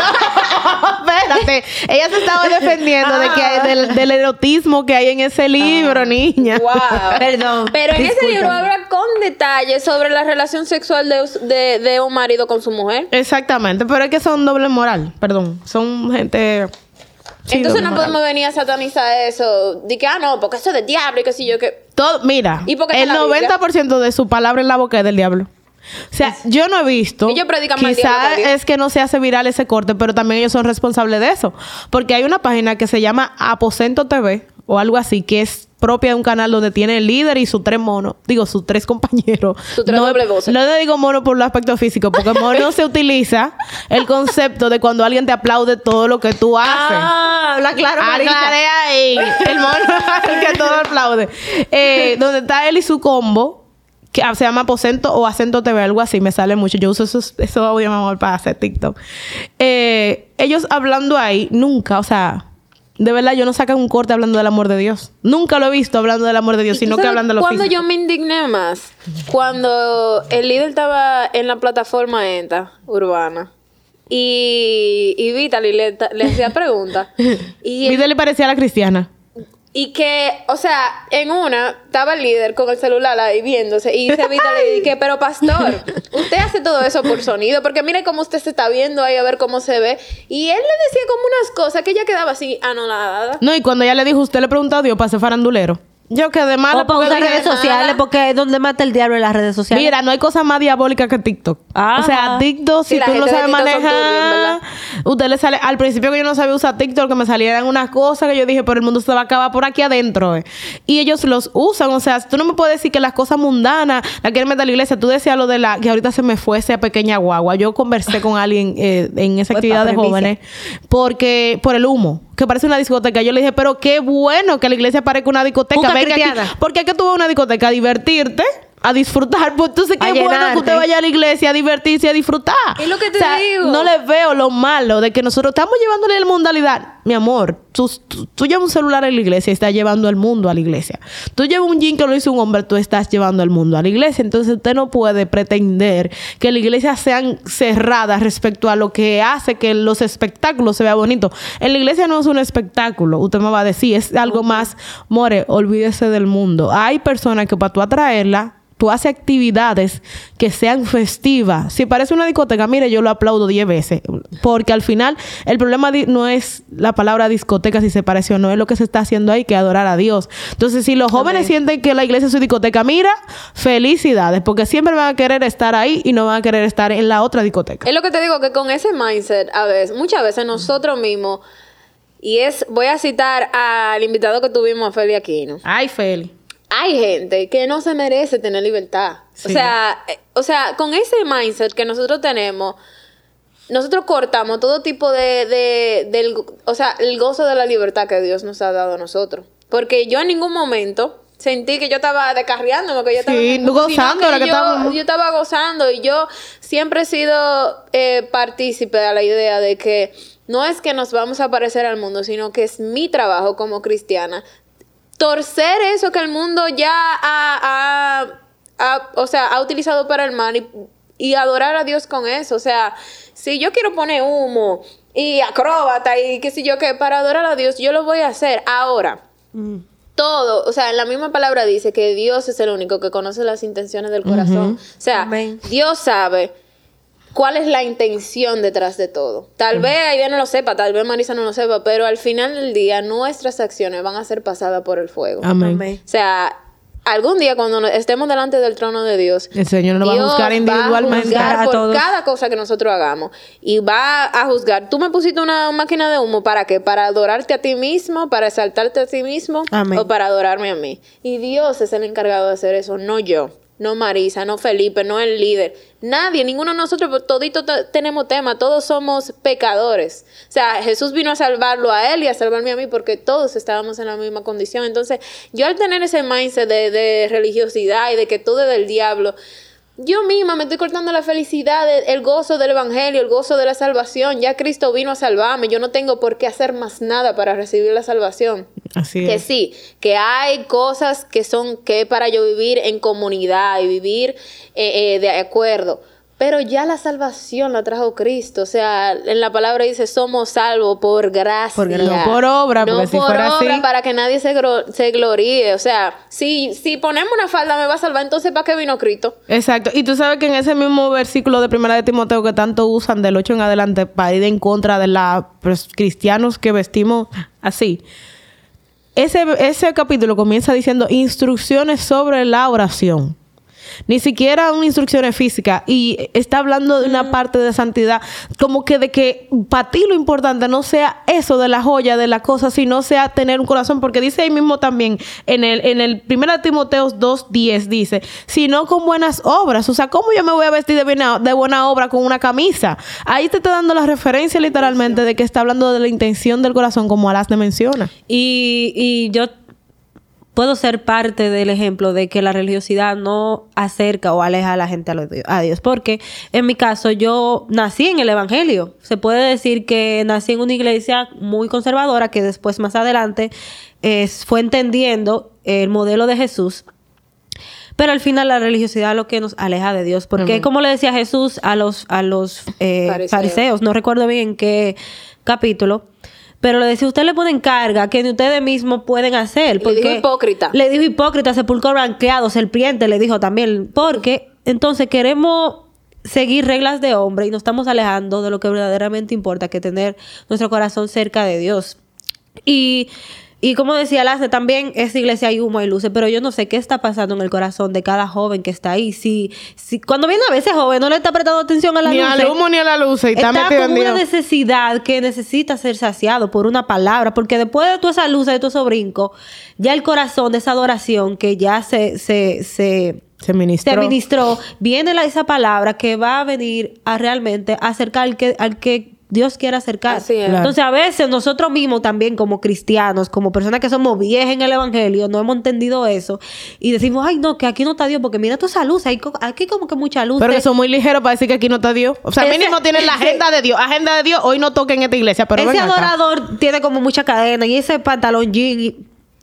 Espérate. Ella se estaba defendiendo de que hay- del, del erotismo que hay en ese libro, niña. Wow. Perdón. Pero en ese libro habla con detalles sobre la relación sexual de, us- de, de un marido con su mujer. Exactamente, pero es que son doble moral, perdón. Son gente. sí, Entonces no podemos venir a satanizar eso. De que, ah, no, porque eso es del diablo y que si yo que. Todo, mira, ¿Y qué el está en la Biblia? 90% de su palabra en la boca es del diablo. O sea, yo no he visto. Ellos predican Quizás es que no se hace viral ese corte, pero también ellos son responsables de eso. Porque hay una página que se llama Aposento TV o algo así, que es propia de un canal donde tiene el líder y sus tres monos. Digo, sus tres compañeros. Sus tres no, doble voces. No le digo mono por el aspecto físico, porque mono se utiliza el concepto de cuando alguien te aplaude todo lo que tú haces. Ah, habla claro. Aclaré ahí. El mono el que todo aplaude. Eh, donde está él y su combo, que se llama Aposento o Acento TV, algo así, me sale mucho. Yo uso esos, esos audio, mi amor, para hacer TikTok. Eh, ellos hablando ahí, nunca, o sea, de verdad, yo no sacan un corte hablando del amor de Dios. Nunca lo he visto hablando del amor de Dios, ¿Y tú sino que sabes hablan de lo Cuando yo me indigné más, cuando el líder estaba en la plataforma ENTA urbana. y, y Vitaly le, le hacía preguntas. y, él- Vida le parecía a la cristiana. Y que, o sea, en una estaba el líder con el celular ahí viéndose y dice Vitaly y que, pero pastor, usted hace todo eso por sonido, porque mire cómo usted se está viendo ahí a ver cómo se ve. Y él le decía como unas cosas que ella quedaba así anonadada. No, y cuando ella le dijo, usted le preguntó a Dios para ser farandulero. Yo quedé mala O para usar redes sociales, porque es donde mata el diablo en las redes sociales. Mira, no hay cosa más diabólica que TikTok. Ajá. O sea, TikTok, Sí, si la tú no sabes turbios, manejar, usted le sale. Al principio que yo no sabía usar TikTok, que me salieran unas cosas que yo dije, pero el mundo se va a acabar por aquí adentro. eh. Y ellos los usan. O sea, tú no me puedes decir que las cosas mundanas la quieren meter a la iglesia. Tú decías lo de la que ahorita se me fue esa pequeña guagua. Yo conversé con alguien eh, en esa Pues, actividad de jóvenes porque por el humo. Que parece una discoteca. Yo le dije, pero qué bueno que la iglesia parezca una discoteca. Venga aquí. Porque es que tú vas a una discoteca a divertirte, a disfrutar. Pues entonces qué bueno que usted vaya a la iglesia a divertirse, a disfrutar. Es lo que te O sea, digo. No le veo lo malo de que nosotros estamos llevándole la mundalidad. Mi amor, tú, tú, tú llevas un celular a la iglesia y estás llevando el mundo a la iglesia. Tú llevas un jean que lo hizo un hombre, tú estás llevando el mundo a la iglesia. Entonces usted no puede pretender que la iglesia sean cerradas respecto a lo que hace que los espectáculos se vean bonitos. En la iglesia no es un espectáculo, usted me va a decir, es algo más, more, olvídese del mundo. Hay personas que para tú atraerla, tú haces actividades que sean festivas. Si parece una discoteca, mire, yo lo aplaudo 10 veces. Porque al final, el problema no es la palabra discoteca, si se parece o no, es lo que se está haciendo ahí, que adorar a Dios. Entonces, si los jóvenes sienten que la iglesia es su discoteca, mira, felicidades, porque siempre van a querer estar ahí y no van a querer estar en la otra discoteca. Es lo que te digo, que con ese mindset, a veces, muchas veces nosotros mismos, y es, voy a citar al invitado que tuvimos, a Feli Aquino. Ay, Feli. Hay gente que no se merece tener libertad. O sea, eh, o sea, con ese mindset que nosotros tenemos, nosotros cortamos todo tipo de, de- del, o sea, el gozo de la libertad que Dios nos ha dado a nosotros. Porque yo en ningún momento sentí que yo estaba descarriándome, que yo estaba Sí, gozando, ahora que yo, estábamos. yo estaba gozando y yo siempre he sido eh, partícipe de la idea de que no es que nos vamos a parecer al mundo, sino que es mi trabajo como cristiana torcer eso que el mundo ya ha, ha- ha- o sea, ha utilizado para el mal y, y adorar a Dios con eso. O sea, si yo quiero poner humo y acróbata y qué sé yo qué, para adorar a Dios, yo lo voy a hacer ahora. Todo, o sea, en la misma palabra dice que Dios es el único que conoce las intenciones del corazón. O sea, Amén. Dios sabe cuál es la intención detrás de todo. Tal vez Aida no lo sepa, tal vez Marisa no lo sepa, pero al final del día nuestras acciones van a ser pasadas por el fuego. Amén. Amén. O sea, algún día cuando estemos delante del trono de Dios, El Señor nos va a juzgar individualmente. A por todos. cada cosa que nosotros hagamos y va a juzgar. Tú me pusiste una máquina de humo para qué? Para adorarte a ti mismo, para exaltarte a ti mismo Amén. o para adorarme a mí. Y Dios es el encargado de hacer eso, no yo. No Marisa, no Felipe, no el líder. Nadie, ninguno de nosotros, pues, todito te- tenemos tema, todos somos pecadores. O sea, Jesús vino a salvarlo a él y a salvarme a mí porque todos estábamos en la misma condición. Entonces, yo al tener ese mindset de, de religiosidad y de que todo es del diablo, yo misma me estoy cortando la felicidad, el- gozo del evangelio, el gozo de la salvación. Ya Cristo vino a salvarme, yo no tengo por qué hacer más nada para recibir la salvación. Así Que es. sí, que hay cosas que son que para yo vivir en comunidad y vivir eh, eh, de acuerdo. Pero ya la salvación la trajo Cristo. O sea, en la palabra dice, somos salvos por gracia. Por gracia. No por obra, No porque si por fuera obra, así- para que nadie se, se gloríe. O sea, si, si ponemos una falda me va a salvar, entonces ¿para qué vino Cristo? Exacto. Y tú sabes que en ese mismo versículo de Primera de Timoteo que tanto usan del 8 en adelante para ir en contra de los cristianos que vestimos así. Ese, ese capítulo comienza diciendo instrucciones sobre la oración. Ni siquiera una instrucción física. Y está hablando de una parte de santidad. Como que de que para ti lo importante no sea eso de la joya, de la cosa, sino sea tener un corazón. Porque dice ahí mismo también, en el, en el 1 Timoteo 2.10 dice, sino con buenas obras. O sea, ¿cómo yo me voy a vestir de buena, de buena obra con una camisa? Ahí te está dando la referencia literalmente de que está hablando de la intención del corazón, como Alas te menciona. Y, y yo puedo ser parte del ejemplo de que la religiosidad no acerca o aleja a la gente a, Dios. Porque en mi caso yo nací en el Evangelio. Se puede decir que nací en una iglesia muy conservadora que después más adelante eh, fue entendiendo el modelo de Jesús. Pero al final la religiosidad es lo que nos aleja de Dios. Porque como le decía Jesús a los, a los eh, Fariseos. fariseos, no recuerdo bien en qué capítulo, pero le decía, usted le ponen carga que ni ustedes mismos pueden hacer. Le dijo hipócrita. Le dijo hipócrita, sepulcro blanqueado, serpiente, le dijo también. Porque entonces queremos seguir reglas de hombre y nos estamos alejando de lo que verdaderamente importa, que tener nuestro corazón cerca de Dios. Y, y como decía Lace, también esa iglesia hay humo y luces, pero yo no sé qué está pasando en el corazón de cada joven que está ahí. Si, si cuando viene a veces joven no le está prestando atención a la Ni al humo ni a la luz. Y está, está con una necesidad que necesita ser saciado por una palabra, porque después de toda esa luz, de todo esos brincos, ya el corazón de esa adoración que ya se, se, se, Se ministró. se ministró, viene la, esa palabra que va a venir a realmente acercar al que, al que Dios quiere acercar. Así es. Claro. Entonces, a veces nosotros mismos también como cristianos, como personas que somos viejas en el evangelio, no hemos entendido eso y decimos, ay, no, que aquí no está Dios, porque mira toda esa luz, hay co- aquí como que mucha luz. Pero que son muy ligeros para decir que aquí no está Dios. O sea, Ese- mínimo tienen la agenda de Dios. Agenda de Dios. Hoy no toquen esta iglesia, pero ese ven acá. adorador tiene como mucha cadena y ese pantalón jean.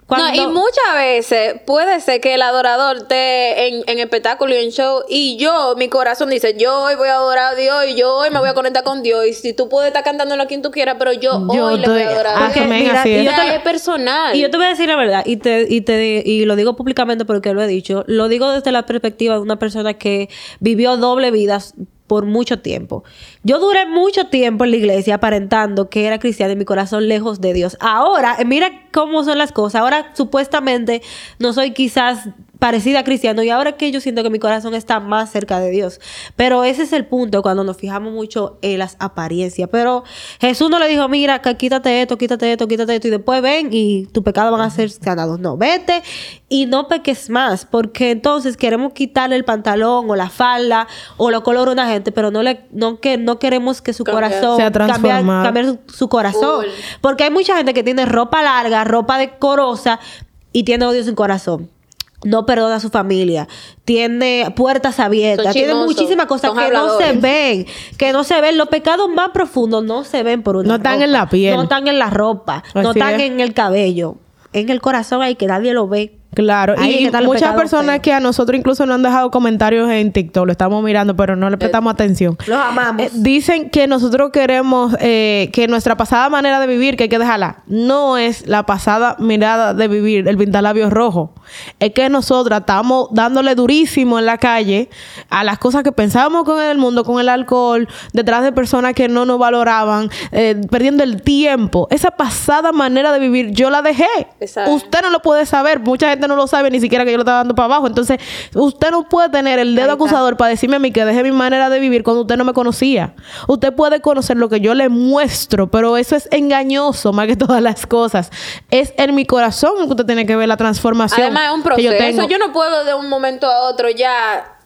Y- cuando- No, y muchas veces puede ser que el adorador esté en, en espectáculo y en show y yo, mi corazón dice, yo hoy voy a adorar a Dios y yo hoy me voy a conectar con Dios y si tú puedes estar cantándolo a quien tú quieras, pero yo, Yo hoy le voy a adorar a Porque, Dios. mira, así y es. te- es personal. Y yo te voy a decir la verdad, y te, y te y lo digo públicamente porque lo he dicho, lo digo desde la perspectiva de una persona que vivió doble vida por mucho tiempo. Yo duré mucho tiempo en la iglesia aparentando que era cristiana y mi corazón lejos de Dios. Ahora, eh, mira cómo son las cosas. Ahora supuestamente no soy quizás parecida a cristiano y ahora que yo siento que mi corazón está más cerca de Dios. Pero ese es el punto cuando nos fijamos mucho en las apariencias. Pero Jesús no le dijo, mira, que quítate esto, quítate esto, quítate esto y después ven y tu pecado van a ser sanados. No, vete y no peques más porque entonces queremos quitarle el pantalón o la falda o lo color a una gente, pero no le no que no queremos que su Cambiar. corazón Sea cambiar, su, su corazón. Porque hay mucha gente que tiene ropa larga, ropa decorosa y tiene odio en su corazón. No perdona a su familia, tiene puertas abiertas, tiene muchísimas cosas que no se ven, que no se ven. Los pecados más profundos no se ven por una No están ropa, en la piel. no están en la ropa, no están es. en el cabello, en el corazón ahí que nadie lo ve. Claro, Ahí y muchas personas que a nosotros incluso nos han dejado comentarios en TikTok, lo estamos mirando, pero no le prestamos atención. Los amamos. Eh, dicen que nosotros queremos eh, que nuestra pasada manera de vivir, que hay que dejarla, no es la pasada mirada de vivir, el pintalabios rojo. Es que nosotras estamos dándole durísimo en la calle a las cosas que pensábamos con el mundo, con el alcohol, detrás de personas que no nos valoraban, eh, perdiendo el tiempo. Esa pasada manera de vivir, yo la dejé. Exacto. Usted no lo puede saber, mucha gente no lo sabe ni siquiera que yo lo estaba dando para abajo. Entonces, usted no puede tener el dedo acusador para decirme a mí que dejé mi manera de vivir cuando usted no me conocía. Usted puede conocer lo que yo le muestro, pero eso es engañoso más que todas las cosas. Es en mi corazón que usted tiene que ver la transformación. Además es un que yo proceso. tengo. Yo, no puedo de un momento a otro ya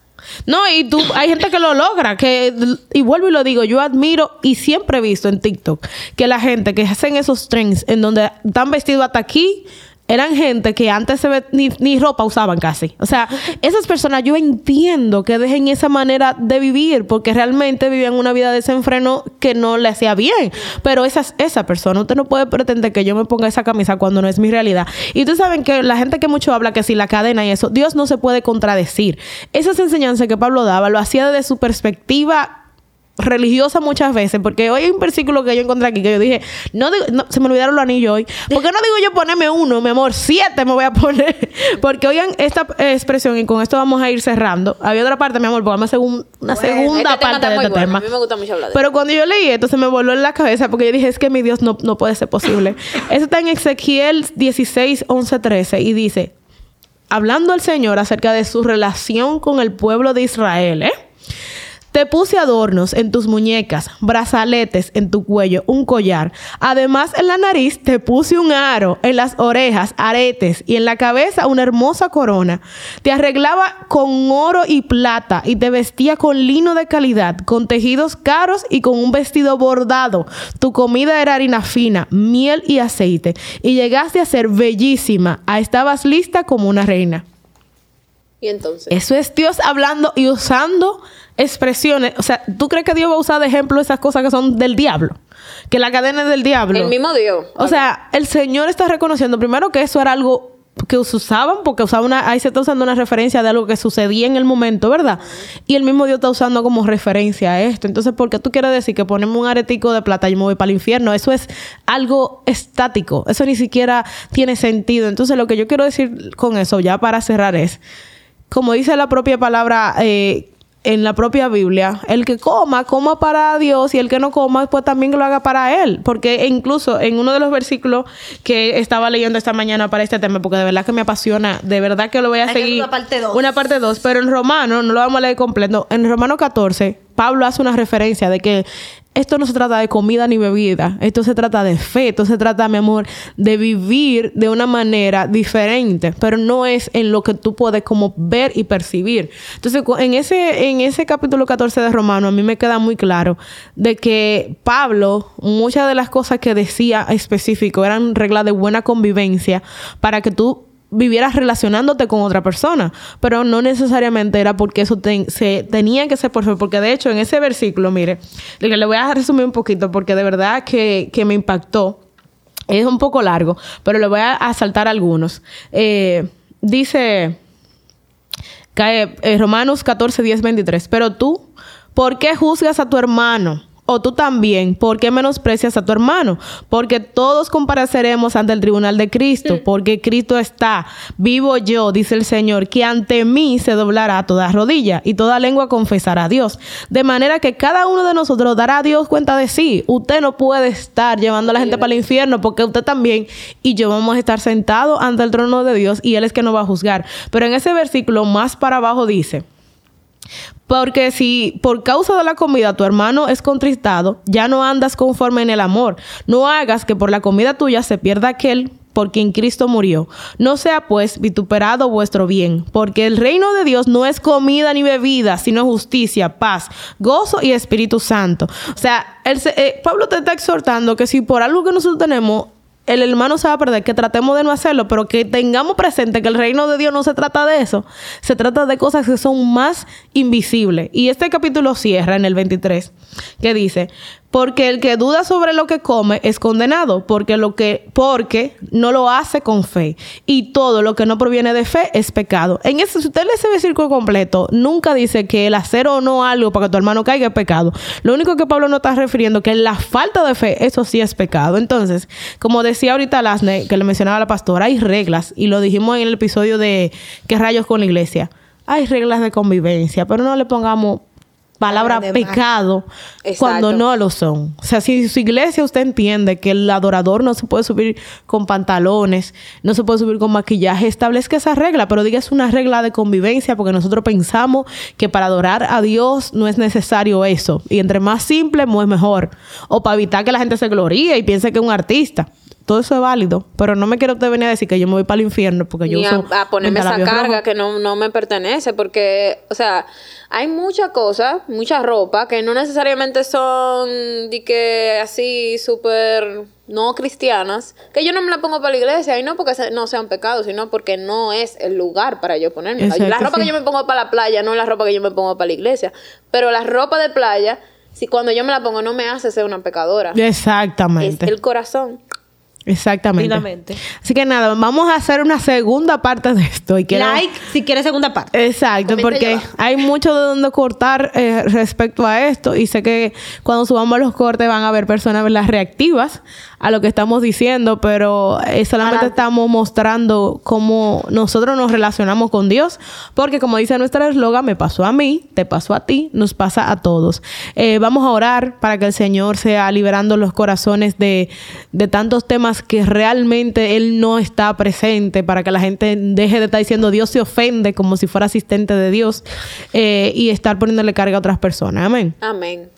No, y tú, hay gente que lo logra, que, y vuelvo y lo digo, yo admiro y siempre he visto en TikTok que la gente que hacen esos trends en donde están vestidos hasta aquí, eran gente que antes se ve, ni, ni ropa usaban casi. O sea, esas personas yo entiendo que dejen esa manera de vivir porque realmente vivían una vida de desenfreno que no le hacía bien. Pero esa, esa persona, usted no puede pretender que yo me ponga esa camisa cuando no es mi realidad. Y ustedes saben que la gente que mucho habla que si la cadena y eso, Dios no se puede contradecir. Esas enseñanzas que Pablo daba lo hacía desde su perspectiva religiosa muchas veces, porque hoy hay un versículo que yo encontré aquí que yo dije, no, digo- no, se me olvidaron los anillos hoy. ¿Por qué no digo yo ponerme uno, mi amor? Siete me voy a poner. Porque oigan esta expresión y con esto vamos a ir cerrando. Había otra parte, mi amor, porque vamos a hacer un- una Bueno, segunda este tema parte de este bueno. tema. A mí me gusta mucho hablar de Pero cuando yo leí esto se me voló en la cabeza porque yo dije, es que mi Dios no, no puede ser posible. Eso está en Ezequiel 16, 11, 13 y dice, hablando al Señor acerca de su relación con el pueblo de Israel, ¿eh? Te puse adornos en tus muñecas, brazaletes en tu cuello, un collar. Además, en la nariz te puse un aro, en las orejas, aretes y en la cabeza una hermosa corona. Te arreglaba con oro y plata y te vestía con lino de calidad, con tejidos caros y con un vestido bordado. Tu comida era harina fina, miel y aceite. Y llegaste a ser bellísima. Estabas lista como una reina. Y entonces. Eso es Dios hablando y usando expresiones. O sea, ¿tú crees que Dios va a usar de ejemplo esas cosas que son del diablo? Que la cadena es del diablo. el mismo Dios. O sea, el Señor está reconociendo primero que eso era algo que usaban, porque usaba una, ahí se está usando una referencia de algo que sucedía en el momento, ¿verdad? Y el mismo Dios está usando como referencia a esto. Entonces, ¿por qué tú quieres decir que ponemos un aretico de plata y me voy para el infierno? Eso es algo estático. Eso ni siquiera tiene sentido. Entonces, lo que yo quiero decir con eso, ya para cerrar, es, como dice la propia palabra, eh, en la propia Biblia, el que coma, coma para Dios y el que no coma, pues también lo haga para Él. Porque incluso en uno de los versículos que estaba leyendo esta mañana para este tema, porque de verdad que me apasiona, de verdad que lo voy a seguir. Una parte 2. Una parte 2, pero en Romano, no lo vamos a leer completo, en Romano 14, Pablo hace una referencia de que esto no se trata de comida ni bebida, esto se trata de fe, esto se trata, mi amor, de vivir de una manera diferente, pero no es en lo que tú puedes como ver y percibir. Entonces, en ese, en ese capítulo 14 de Romano, a mí me queda muy claro de que Pablo, muchas de las cosas que decía específico eran reglas de buena convivencia para que tú vivieras relacionándote con otra persona, pero no necesariamente era porque eso se tenía que ser por fe, porque de hecho en ese versículo, mire, le voy a resumir un poquito porque de verdad que, me impactó. Es un poco largo, pero le voy a, saltar algunos. Eh, dice eh, Romanos 14, 10, 23, pero tú, ¿por qué juzgas a tu hermano? O tú también, ¿por qué menosprecias a tu hermano? Porque todos compareceremos ante el tribunal de Cristo, porque Cristo está, vivo yo, dice el Señor, que ante mí se doblará toda rodilla y toda lengua confesará a Dios. De manera que cada uno de nosotros dará a Dios cuenta de sí. Usted no puede estar llevando a la gente para el infierno, porque usted también y yo vamos a estar sentados ante el trono de Dios y Él es que nos va a juzgar. Pero en ese versículo más para abajo dice, porque si por causa de la comida tu hermano es contristado, ya no andas conforme en el amor. No hagas que por la comida tuya se pierda aquel por quien Cristo murió. No sea pues vituperado vuestro bien, porque el reino de Dios no es comida ni bebida, sino justicia, paz, gozo y Espíritu Santo. O sea, eh, Pablo te está exhortando que si por algo que nosotros tenemos el hermano se va a perder, que tratemos de no hacerlo, pero que tengamos presente que el reino de Dios no se trata de eso, se trata de cosas que son más invisibles. Y este capítulo cierra en el 23, que dice, porque el que duda sobre lo que come es condenado, porque lo que porque no lo hace con fe, y todo lo que no proviene de fe es pecado. En ese si usted lee ese versículo completo, nunca dice que el hacer o no algo para que tu hermano caiga es pecado. Lo único que Pablo no está refiriendo que la falta de fe, eso sí es pecado. Entonces, como decía ahorita Lasne, que le mencionaba la pastora, hay reglas y lo dijimos en el episodio de ¿Qué rayos con la iglesia? Hay reglas de convivencia, pero no le pongamos palabra pecado cuando no lo son. O sea, si su iglesia usted entiende que el adorador no se puede subir con pantalones, no se puede subir con maquillaje, establezca esa regla, pero diga es una regla de convivencia porque nosotros pensamos que para adorar a Dios no es necesario eso. Y entre más simple, más mejor. O para evitar que la gente se gloríe y piense que es un artista todo eso es válido, pero no me quiero usted venir a decir que yo me voy para el infierno porque yo uso a, ponerme esa carga que no, no me pertenece, porque, o sea, hay muchas cosas, mucha ropa que no necesariamente son de que así súper no cristianas, que yo no me la pongo para la iglesia y no porque no sean pecados, sino porque no es el lugar para yo ponerme. la ropa que yo me pongo para la playa no es la ropa que yo me pongo para la iglesia, pero la ropa de playa si cuando yo me la pongo no me hace ser una pecadora. Exactamente. Es el corazón. Exactamente. Así que nada, vamos a hacer una segunda parte de esto. Y like si quieres segunda parte. Exacto, porque hay mucho de donde cortar eh, respecto a esto. Y sé que cuando subamos los cortes van a haber personas las reactivas a lo que estamos diciendo, pero eh, solamente estamos mostrando cómo nosotros nos relacionamos con Dios, porque como dice nuestra eslogan, me pasó a mí, te pasó a ti, nos pasa a todos. Eh, vamos a orar para que el Señor sea liberando los corazones de, de tantos temas que realmente Él no está presente, para que la gente deje de estar diciendo Dios se ofende como si fuera asistente de Dios eh, y estar poniéndole carga a otras personas. Amén. Amén.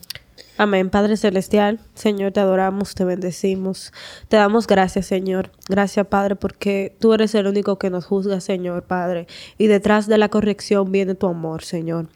Amén, Padre Celestial. Señor, te adoramos, te bendecimos. Te damos gracias, Señor. Gracias, Padre, porque tú eres el único que nos juzga, Señor, Padre. Y detrás de la corrección viene tu amor, Señor.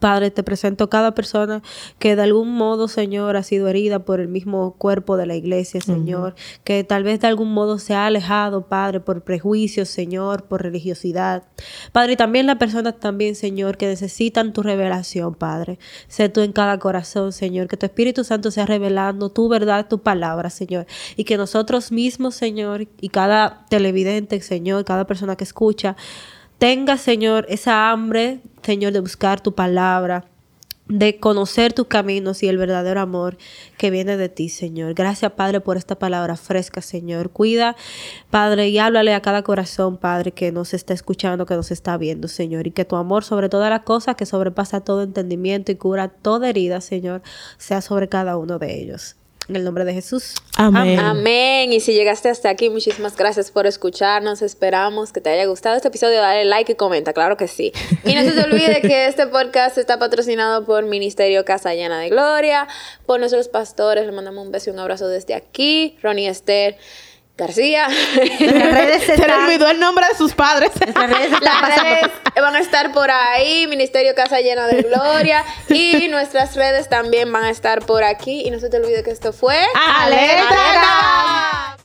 Padre, te presento cada persona que de algún modo, Señor, ha sido herida por el mismo cuerpo de la iglesia, Señor, que tal vez de algún modo se ha alejado, Padre, por prejuicios, Señor, por religiosidad. Padre, y también las personas también, Señor, que necesitan tu revelación, Padre. Sé tú en cada corazón, Señor, que tu Espíritu Santo sea revelando tu verdad, tu palabra, Señor, y que nosotros mismos, Señor, y cada televidente, Señor, cada persona que escucha, tenga, Señor, esa hambre, Señor, de buscar tu palabra, de conocer tus caminos y el verdadero amor que viene de ti, Señor. Gracias, Padre, por esta palabra fresca, Señor. Cuida, Padre, y háblale a cada corazón, Padre, que nos está escuchando, que nos está viendo, Señor. Y que tu amor sobre todas las cosas, que sobrepasa todo entendimiento y cura toda herida, Señor, sea sobre cada uno de ellos. En el nombre de Jesús. Amén. Amén. Y si llegaste hasta aquí, muchísimas gracias por escucharnos. Esperamos que te haya gustado este episodio. Dale like y comenta, claro que sí. Y no se te olvide que este podcast está patrocinado por Ministerio Casa Llena de Gloria, por nuestros pastores. Le mandamos un beso y un abrazo desde aquí. Ronnie Esther. García. Redes Se le olvidó el nombre de sus padres. redes Las redes van a estar por ahí, Ministerio Casa Llena de Gloria. Y nuestras redes también van a estar por aquí. Y no se te olvide que esto fue... ¡Alerta!